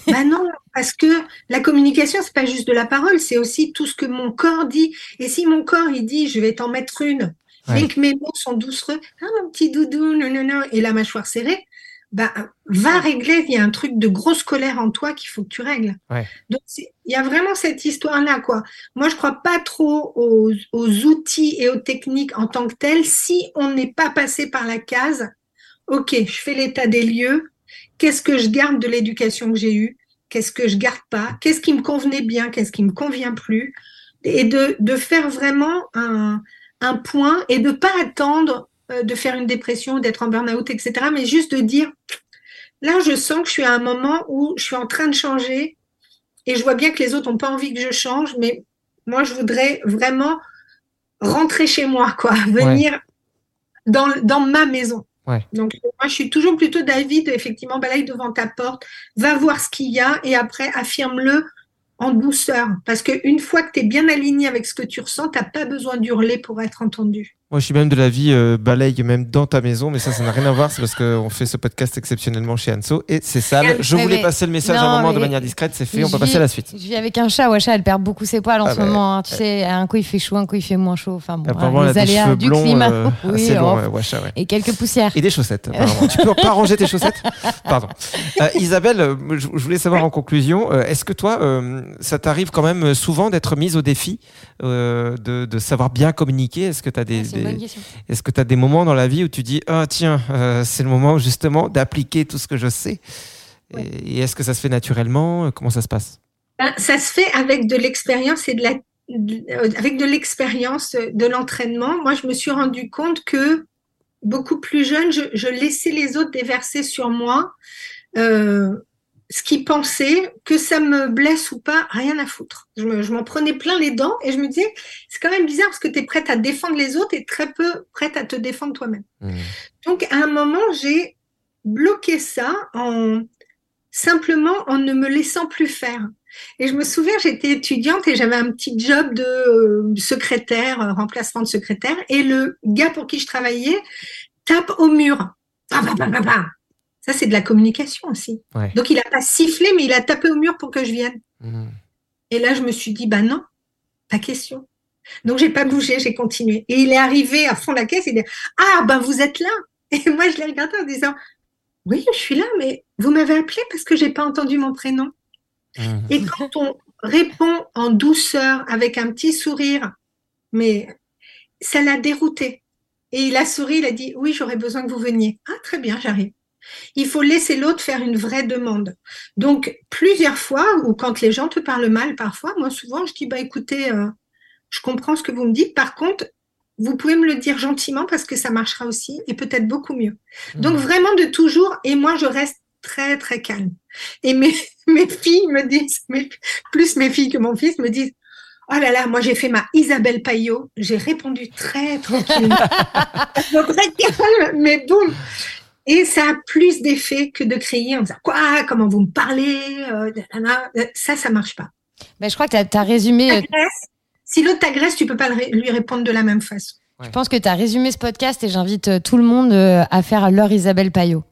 Speaker 7: Bah non, parce que la communication, c'est pas juste de la parole, c'est aussi tout ce que mon corps dit. Et si mon corps, il dit, je vais t'en mettre une, Mais que mes mots sont doucereux, ah mon petit doudou, non, non, non, et la mâchoire serrée, bah, va régler, il y a un truc de grosse colère en toi qu'il faut que tu règles.
Speaker 4: Ouais.
Speaker 7: Donc, il y a vraiment cette histoire-là, quoi. Moi, je crois pas trop aux, aux outils et aux techniques en tant que telles. Si on n'est pas passé par la case, OK, je fais l'état des lieux, qu'est-ce que je garde de l'éducation que j'ai eue, qu'est-ce que je garde pas, qu'est-ce qui me convenait bien, qu'est-ce qui me convient plus, et de, de faire vraiment un, un point et de pas attendre euh, de faire une dépression, d'être en burn-out, etc., mais juste de dire, là, je sens que je suis à un moment où je suis en train de changer et je vois bien que les autres n'ont pas envie que je change, mais moi, je voudrais vraiment rentrer chez moi, quoi, venir dans, dans ma maison.
Speaker 4: Ouais.
Speaker 7: Donc, moi, je suis toujours plutôt David, effectivement, balaye devant ta porte, va voir ce qu'il y a et après, affirme-le en douceur. Parce qu'une fois que tu es bien aligné avec ce que tu ressens, tu n'as pas besoin d'hurler pour être entendu.
Speaker 4: Moi, je suis même de la vie euh, balaye même dans ta maison, mais ça, ça n'a rien à voir. C'est parce qu'on fait ce podcast exceptionnellement chez Anso et c'est sale. Je
Speaker 5: Ouais,
Speaker 4: voulais
Speaker 5: mais-
Speaker 4: passer le message à un moment de manière discrète. C'est fait. On peut passer à la suite.
Speaker 5: Je vis avec un chat. Wacha, elle perd beaucoup ses poils en
Speaker 4: Ah
Speaker 5: ce
Speaker 4: bah,
Speaker 5: moment. hein. Tu sais, un coup il fait chaud, un coup il fait moins chaud. Enfin bon,
Speaker 4: Apparemment,
Speaker 5: les
Speaker 4: a des
Speaker 5: aléas
Speaker 4: cheveux
Speaker 5: du
Speaker 4: blonds
Speaker 5: climat.
Speaker 4: euh,
Speaker 5: oui, oh.
Speaker 4: ouais, Wacha, ouais.
Speaker 5: Et quelques poussières.
Speaker 4: Et des chaussettes. apparemment. tu peux pas ranger tes chaussettes? Pardon. Euh, Isabelle, euh, je, je voulais savoir en conclusion, euh, est-ce que toi, euh, ça t'arrive quand même souvent d'être mise au défi, euh, de, de savoir bien communiquer? Est-ce que tu as des,
Speaker 5: C'est une bonne
Speaker 4: des-
Speaker 5: question.
Speaker 4: est-ce que tu as des moments dans la vie où tu dis ah tiens euh, c'est le moment justement d'appliquer tout ce que je sais et, et est-ce que ça se fait naturellement? Comment ça se passe?
Speaker 7: Ben, ça se fait avec de l'expérience et de la euh, avec de l'expérience euh, de l'entraînement. Moi, je me suis rendu compte que beaucoup plus jeune, je, je laissais les autres déverser sur moi euh, ce qu'ils pensaient, que ça me blesse ou pas, rien à foutre. Je me- je m'en prenais plein les dents et je me disais, c'est quand même bizarre parce que tu es prête à défendre les autres et très peu prête à te défendre toi-même. Donc, à un moment, j'ai bloqué ça en simplement en ne me laissant plus faire. Et je me souviens, j'étais étudiante et j'avais un petit job de euh, secrétaire, euh, remplacement de secrétaire, et le gars pour qui je travaillais tape au mur. Pa, pa, pa. Ça, c'est de la communication aussi.
Speaker 4: Ouais.
Speaker 7: Donc, il a pas sifflé, mais il a tapé au mur pour que je vienne.
Speaker 4: Mhm.
Speaker 7: Et là, je me suis dit, bah non, pas question. Donc, j'ai pas bougé, j'ai continué. Et il est arrivé à fond la caisse, il dit, ah, ben vous êtes là. Et moi, je l'ai regardé en disant, oui, je suis là, mais vous m'avez appelé parce que j'ai pas entendu mon prénom.
Speaker 4: Mhm.
Speaker 7: Et quand on répond en douceur, avec un petit sourire, mais ça l'a dérouté. Et il a souri, il a dit, oui, j'aurais besoin que vous veniez. Ah, très bien, j'arrive. Il faut laisser l'autre faire une vraie demande. Donc, plusieurs fois, ou quand les gens te parlent mal parfois, moi, souvent, je dis, bah, écoutez, euh, je comprends ce que vous me dites. Par contre, vous pouvez me le dire gentiment parce que ça marchera aussi et peut-être beaucoup mieux. Donc, vraiment de toujours, et moi, je reste très, très calme. Et mes, mes filles me disent, mes- plus mes filles que mon fils me disent, oh là là, moi, j'ai fait ma Isabelle Payot. J'ai répondu très tranquillement. Donc, très calme, mais boum. Et ça a plus d'effet que de crier en disant, quoi, comment vous me parlez, euh, ça, ça marche pas.
Speaker 5: Ben, je crois que tu as, résumé. euh.
Speaker 7: Si l'autre t'agresse, tu peux pas lui répondre de la même façon.
Speaker 5: Je pense que tu as résumé ce podcast et j'invite euh, tout le monde à faire leur Isabelle Payot.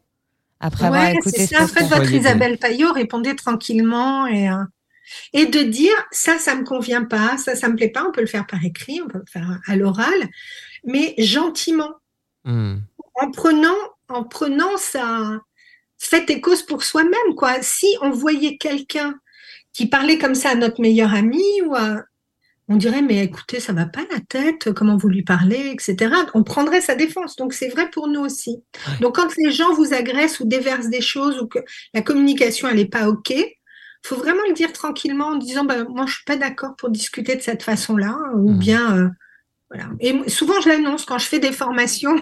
Speaker 5: Après avoir
Speaker 7: Ouais,
Speaker 5: écouté
Speaker 7: ça. Faites votre Isabelle Payot, répondez tranquillement et, euh, et de dire ça, ça me convient pas, ça, ça me plaît pas. On peut le faire par écrit, on peut le faire à l'oral, mais gentiment,
Speaker 4: Mhm.
Speaker 7: en prenant, en prenant sa fait et cause pour soi-même, quoi. Si on voyait quelqu'un qui parlait comme ça à notre meilleur ami ou à, on dirait, mais écoutez, ça va pas la tête, comment vous lui parlez, etc. On prendrait sa défense. Donc, c'est vrai pour nous aussi. Donc, quand les gens vous agressent ou déversent des choses ou que la communication, elle est pas OK, faut vraiment le dire tranquillement en disant, bah, moi, je suis pas d'accord pour discuter de cette façon-là, ou
Speaker 4: Mhm.
Speaker 7: bien, euh, voilà. Et souvent, je l'annonce quand je fais des formations.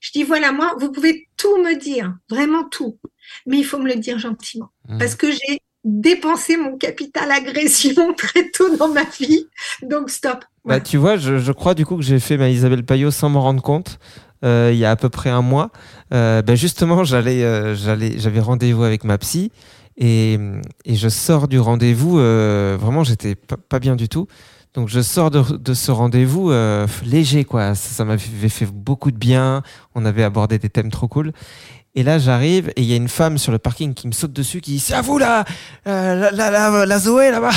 Speaker 7: Je dis, voilà, moi, vous pouvez tout me dire, vraiment tout, mais il faut me le dire gentiment.
Speaker 4: Mhm.
Speaker 7: Parce que j'ai dépensé mon capital agression très tôt dans ma vie. Donc, stop.
Speaker 4: Bah, tu vois, je, je crois du coup que j'ai fait ma Isabelle Payot sans m'en rendre compte. euh, il y a à peu près un mois. Euh, ben justement, j'allais, euh, j'allais, j'avais rendez-vous avec ma psy et, et je sors du rendez-vous. vraiment, j'étais pas bien du tout. Donc, je sors de, de ce rendez-vous euh, léger, quoi. Ça, ça m'avait fait beaucoup de bien. On avait abordé des thèmes trop cool. Et là, j'arrive et il y a une femme sur le parking qui me saute dessus, qui dit C'est à vous là, euh, la, la, la, la Zoé là-bas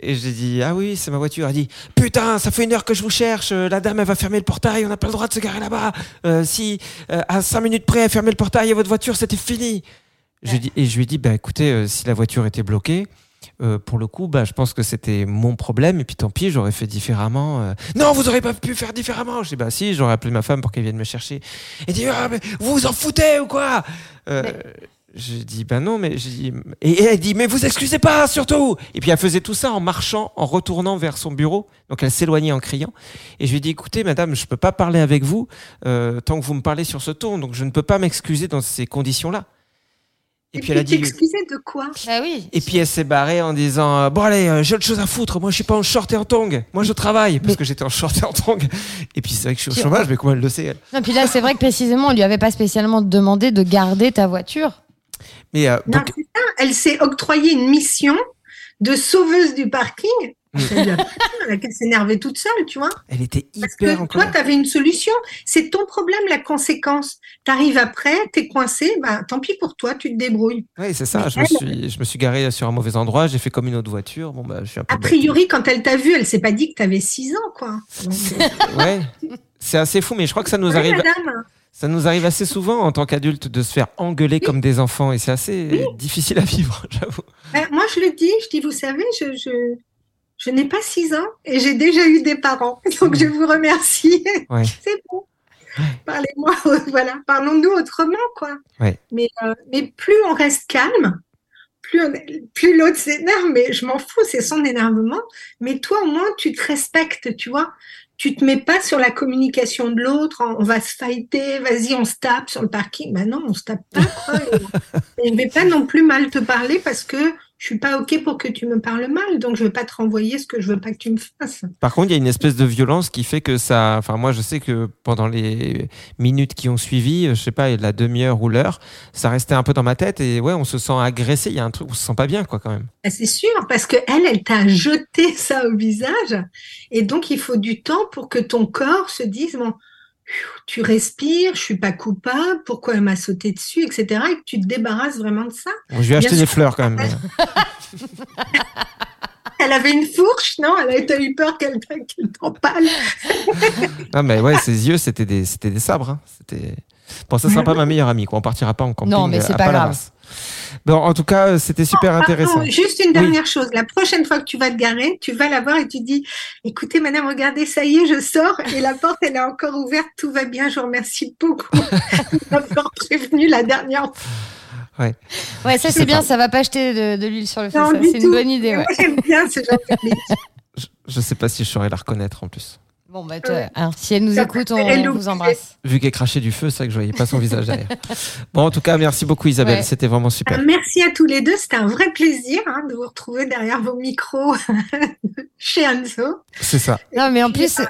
Speaker 4: Et j'ai dit Ah oui, c'est ma voiture. Elle dit Putain, ça fait une heure que je vous cherche. euh, La dame, elle va fermer le portail. On n'a pas le droit de se garer là-bas. Euh, si à cinq minutes près, elle fermait le portail et votre voiture, c'était fini. Je dis- et je lui ai dit Bah écoutez, si la voiture était bloquée. Euh, pour le coup, bah, je pense que c'était mon problème et puis tant pis, j'aurais fait différemment. euh. Non, vous aurez pas pu faire différemment. Je dis bah si, j'aurais appelé ma femme pour qu'elle vienne me chercher. Elle dit ah mais vous vous en foutez ou quoi? Euh, J'ai dit bah non, mais dit et elle dit mais vous excusez pas surtout. Et puis elle faisait tout ça en marchant, en retournant vers son bureau. Donc elle s'éloignait en criant. Et je lui ai dit écoutez madame, je peux pas parler avec vous euh, tant que vous me parlez sur ce ton. Donc je ne peux pas m'excuser dans ces conditions-là. Et, puis elle a dit
Speaker 7: de quoi?
Speaker 5: Bah oui.
Speaker 4: et puis elle s'est barrée en disant euh, Bon, allez, euh, j'ai autre chose à foutre. Moi, je suis pas en short et en tongs. Moi, je travaille. Parce que j'étais en short et en tongs. Et puis, c'est vrai que je suis au chômage, mais comment elle le sait, elle?
Speaker 5: Non, puis là, c'est vrai que précisément, on lui avait pas spécialement demandé de garder ta voiture.
Speaker 4: Mais, euh,
Speaker 7: Non,
Speaker 4: donc.
Speaker 7: Elle s'est octroyée une mission de sauveuse du parking. Elle a s'énerver toute seule, tu vois.
Speaker 4: elle était
Speaker 7: Parce
Speaker 4: hyper
Speaker 7: que
Speaker 4: en
Speaker 7: toi, tu avais une solution. C'est ton problème, la conséquence. Tu arrives après, tu es coincé, bah, tant pis pour toi, tu te débrouilles.
Speaker 4: Oui, c'est ça. Je me, suis, je me suis garé sur un mauvais endroit. J'ai fait comme une autre voiture. Bon, bah, je suis un peu.
Speaker 7: A
Speaker 4: bête.
Speaker 7: priori, quand elle t'a vu, elle s'est pas dit que tu avais 6 ans, quoi.
Speaker 4: Ouais. C'est assez fou, mais je crois que ça nous
Speaker 7: ouais,
Speaker 4: arrive.
Speaker 7: madame.
Speaker 4: Ça nous arrive assez souvent en tant qu'adultes de se faire engueuler comme des enfants et c'est assez difficile à vivre, j'avoue.
Speaker 7: Ben, moi, je le dis, je dis, vous savez, je, je, je n'ai pas 6 ans et j'ai déjà eu des parents. Donc, je vous remercie.
Speaker 4: Ouais.
Speaker 7: C'est bon. Parlez-moi, voilà, parlons-nous autrement, quoi.
Speaker 4: Ouais.
Speaker 7: Mais, euh, mais plus on reste calme, plus, on- plus l'autre s'énerve, mais je m'en fous, c'est son énervement. Mais toi, au moins, tu te respectes, tu vois. Tu te mets pas sur la communication de l'autre, on va se fighter, vas-y, on se tape sur le parking. Ben non, on se tape pas, quoi. Et je vais pas non plus mal te parler parce que je suis pas OK pour que tu me parles mal, donc je vais pas te renvoyer ce que je veux pas que tu me fasses.
Speaker 4: Par contre, il y a une espèce de violence qui fait que ça. Enfin, moi, je sais que pendant les minutes qui ont suivi, je sais pas, la demi-heure ou l'heure, ça restait un peu dans ma tête et ouais, on se sent agressé. Il y a un truc où on se sent pas bien, quoi, quand même.
Speaker 7: Ben, C'est sûr, parce que elle, elle t'a jeté ça au visage, et donc il faut du temps pour que ton corps se dise bon, tu respires, je suis pas coupable, pourquoi elle m'a sauté dessus, etc., et que tu te débarrasses vraiment de ça.
Speaker 4: Bon, je lui ai
Speaker 7: Bien
Speaker 4: acheté
Speaker 7: sûr.
Speaker 4: des fleurs quand même.
Speaker 7: Elle avait une fourche, non? Elle a eu peur qu'elle qu'elle t'empale.
Speaker 4: Non, mais ouais, ses yeux, c'était des, c'était des sabres. hein. C'était. Bon, ça sera pas ma meilleure amie, quoi. On partira pas en camping.
Speaker 5: Non, mais
Speaker 4: euh,
Speaker 5: c'est
Speaker 4: à
Speaker 5: pas grave.
Speaker 4: Bon, en tout cas, euh, c'était super intéressant.
Speaker 7: Pardon, juste une dernière chose. La prochaine fois que tu vas te garer, tu vas la voir et tu dis Écoutez, madame, regardez, ça y est, je sors et la porte, elle est encore ouverte, tout va bien, je vous remercie beaucoup de m'avoir prévenu la dernière fois.
Speaker 4: Ouais.
Speaker 5: Ouais, ça c'est bien,
Speaker 4: pas.
Speaker 5: ça va pas jeter de, de l'huile sur le feu. C'est une bonne idée. Ouais.
Speaker 7: Moi, j'aime bien ce genre de métier.
Speaker 4: Je, je sais pas si je saurais la reconnaître en plus.
Speaker 5: Bon, bah, toi, hein, si elle nous
Speaker 7: Ça
Speaker 5: écoute, on, vous embrasse.
Speaker 4: Vu qu'elle crachait du feu, c'est vrai que je voyais pas son visage derrière. Bon, en tout cas, merci beaucoup Isabelle.
Speaker 5: Ouais.
Speaker 4: C'était vraiment super.
Speaker 7: Euh, Merci à tous les deux. C'était un vrai plaisir hein, de vous retrouver derrière vos micros chez Anzo.
Speaker 4: C'est ça.
Speaker 5: Non, mais en plus,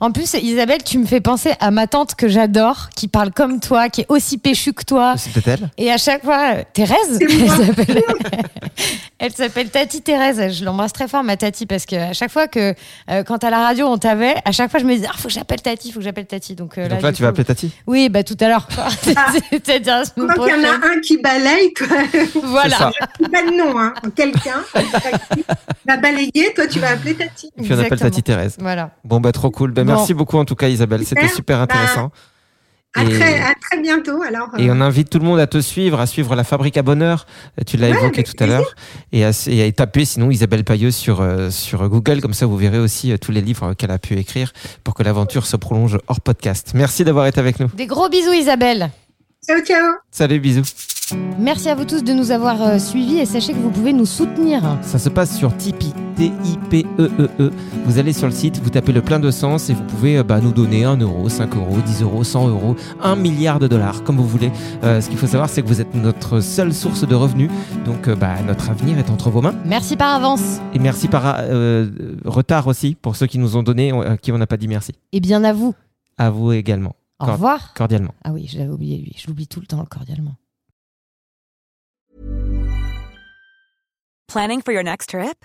Speaker 5: en plus, Isabelle, tu me fais penser à ma tante que j'adore, qui parle comme toi, qui est aussi péchue que toi.
Speaker 4: C'est peut-être elle.
Speaker 5: Et à chaque fois, Thérèse, elle s'appelle, elle s'appelle Tati Thérèse. Je l'embrasse très fort, ma Tati, parce que à chaque fois que, euh, quand à la radio on t'avait, à chaque fois je me disais, ah, faut que j'appelle Tati, faut que j'appelle Tati. Donc, euh,
Speaker 4: Donc là, tu vas appeler Tati
Speaker 5: Oui, bah tout à l'heure. C'est-à-dire la semaine
Speaker 7: Quand il y en a un qui balaye, toi,
Speaker 5: Voilà.
Speaker 7: pas de nom, hein, quelqu'un va balayer, toi tu vas appeler Tati.
Speaker 4: Puis on appelle. Tati Thérèse.
Speaker 5: Voilà.
Speaker 4: Bon, bah, trop cool. Ben,
Speaker 5: Bon.
Speaker 4: Merci beaucoup en tout cas, Isabelle. C'était
Speaker 7: Super.
Speaker 4: intéressant.
Speaker 7: À,
Speaker 4: Et-
Speaker 7: très, à très bientôt. Alors,
Speaker 4: Et
Speaker 7: euh,
Speaker 4: on invite tout le monde à te suivre, à suivre la Fabrique à Bonheur. Euh, Tu l'as
Speaker 7: Ouais,
Speaker 4: évoqué tout à l'heure. Et à, et à taper sinon Isabelle Pailleux sur, euh, sur Google. Comme ça, vous verrez aussi euh, tous les livres qu'elle a pu écrire pour que l'aventure se prolonge hors podcast. Merci d'avoir été avec nous.
Speaker 5: Des gros bisous, Isabelle.
Speaker 7: ciao, ciao.
Speaker 4: Salut, bisous.
Speaker 5: Merci à vous tous de nous avoir euh, suivis et sachez que vous pouvez nous soutenir.
Speaker 4: Ça se passe sur Tipeee, T-I-P-E-E-E. E Vous allez sur le site, vous tapez le plein de sens et vous pouvez euh, bah, nous donner 1 euro, 5 euros, 10 euros, 100 euros, 1 milliard de dollars, comme vous voulez. Euh, ce qu'il faut savoir, c'est que vous êtes notre seule source de revenus. Donc, euh, bah, notre avenir est entre vos mains.
Speaker 5: Merci par avance.
Speaker 4: Et merci par euh, retard aussi pour ceux qui nous ont donné, à qui on n'a pas dit merci.
Speaker 5: Et bien à vous.
Speaker 4: À vous également.
Speaker 5: Au revoir.
Speaker 4: Cordialement.
Speaker 5: Ah oui, je l'avais oublié lui. Je l'oublie tout le temps, cordialement.
Speaker 8: Planning for your next trip?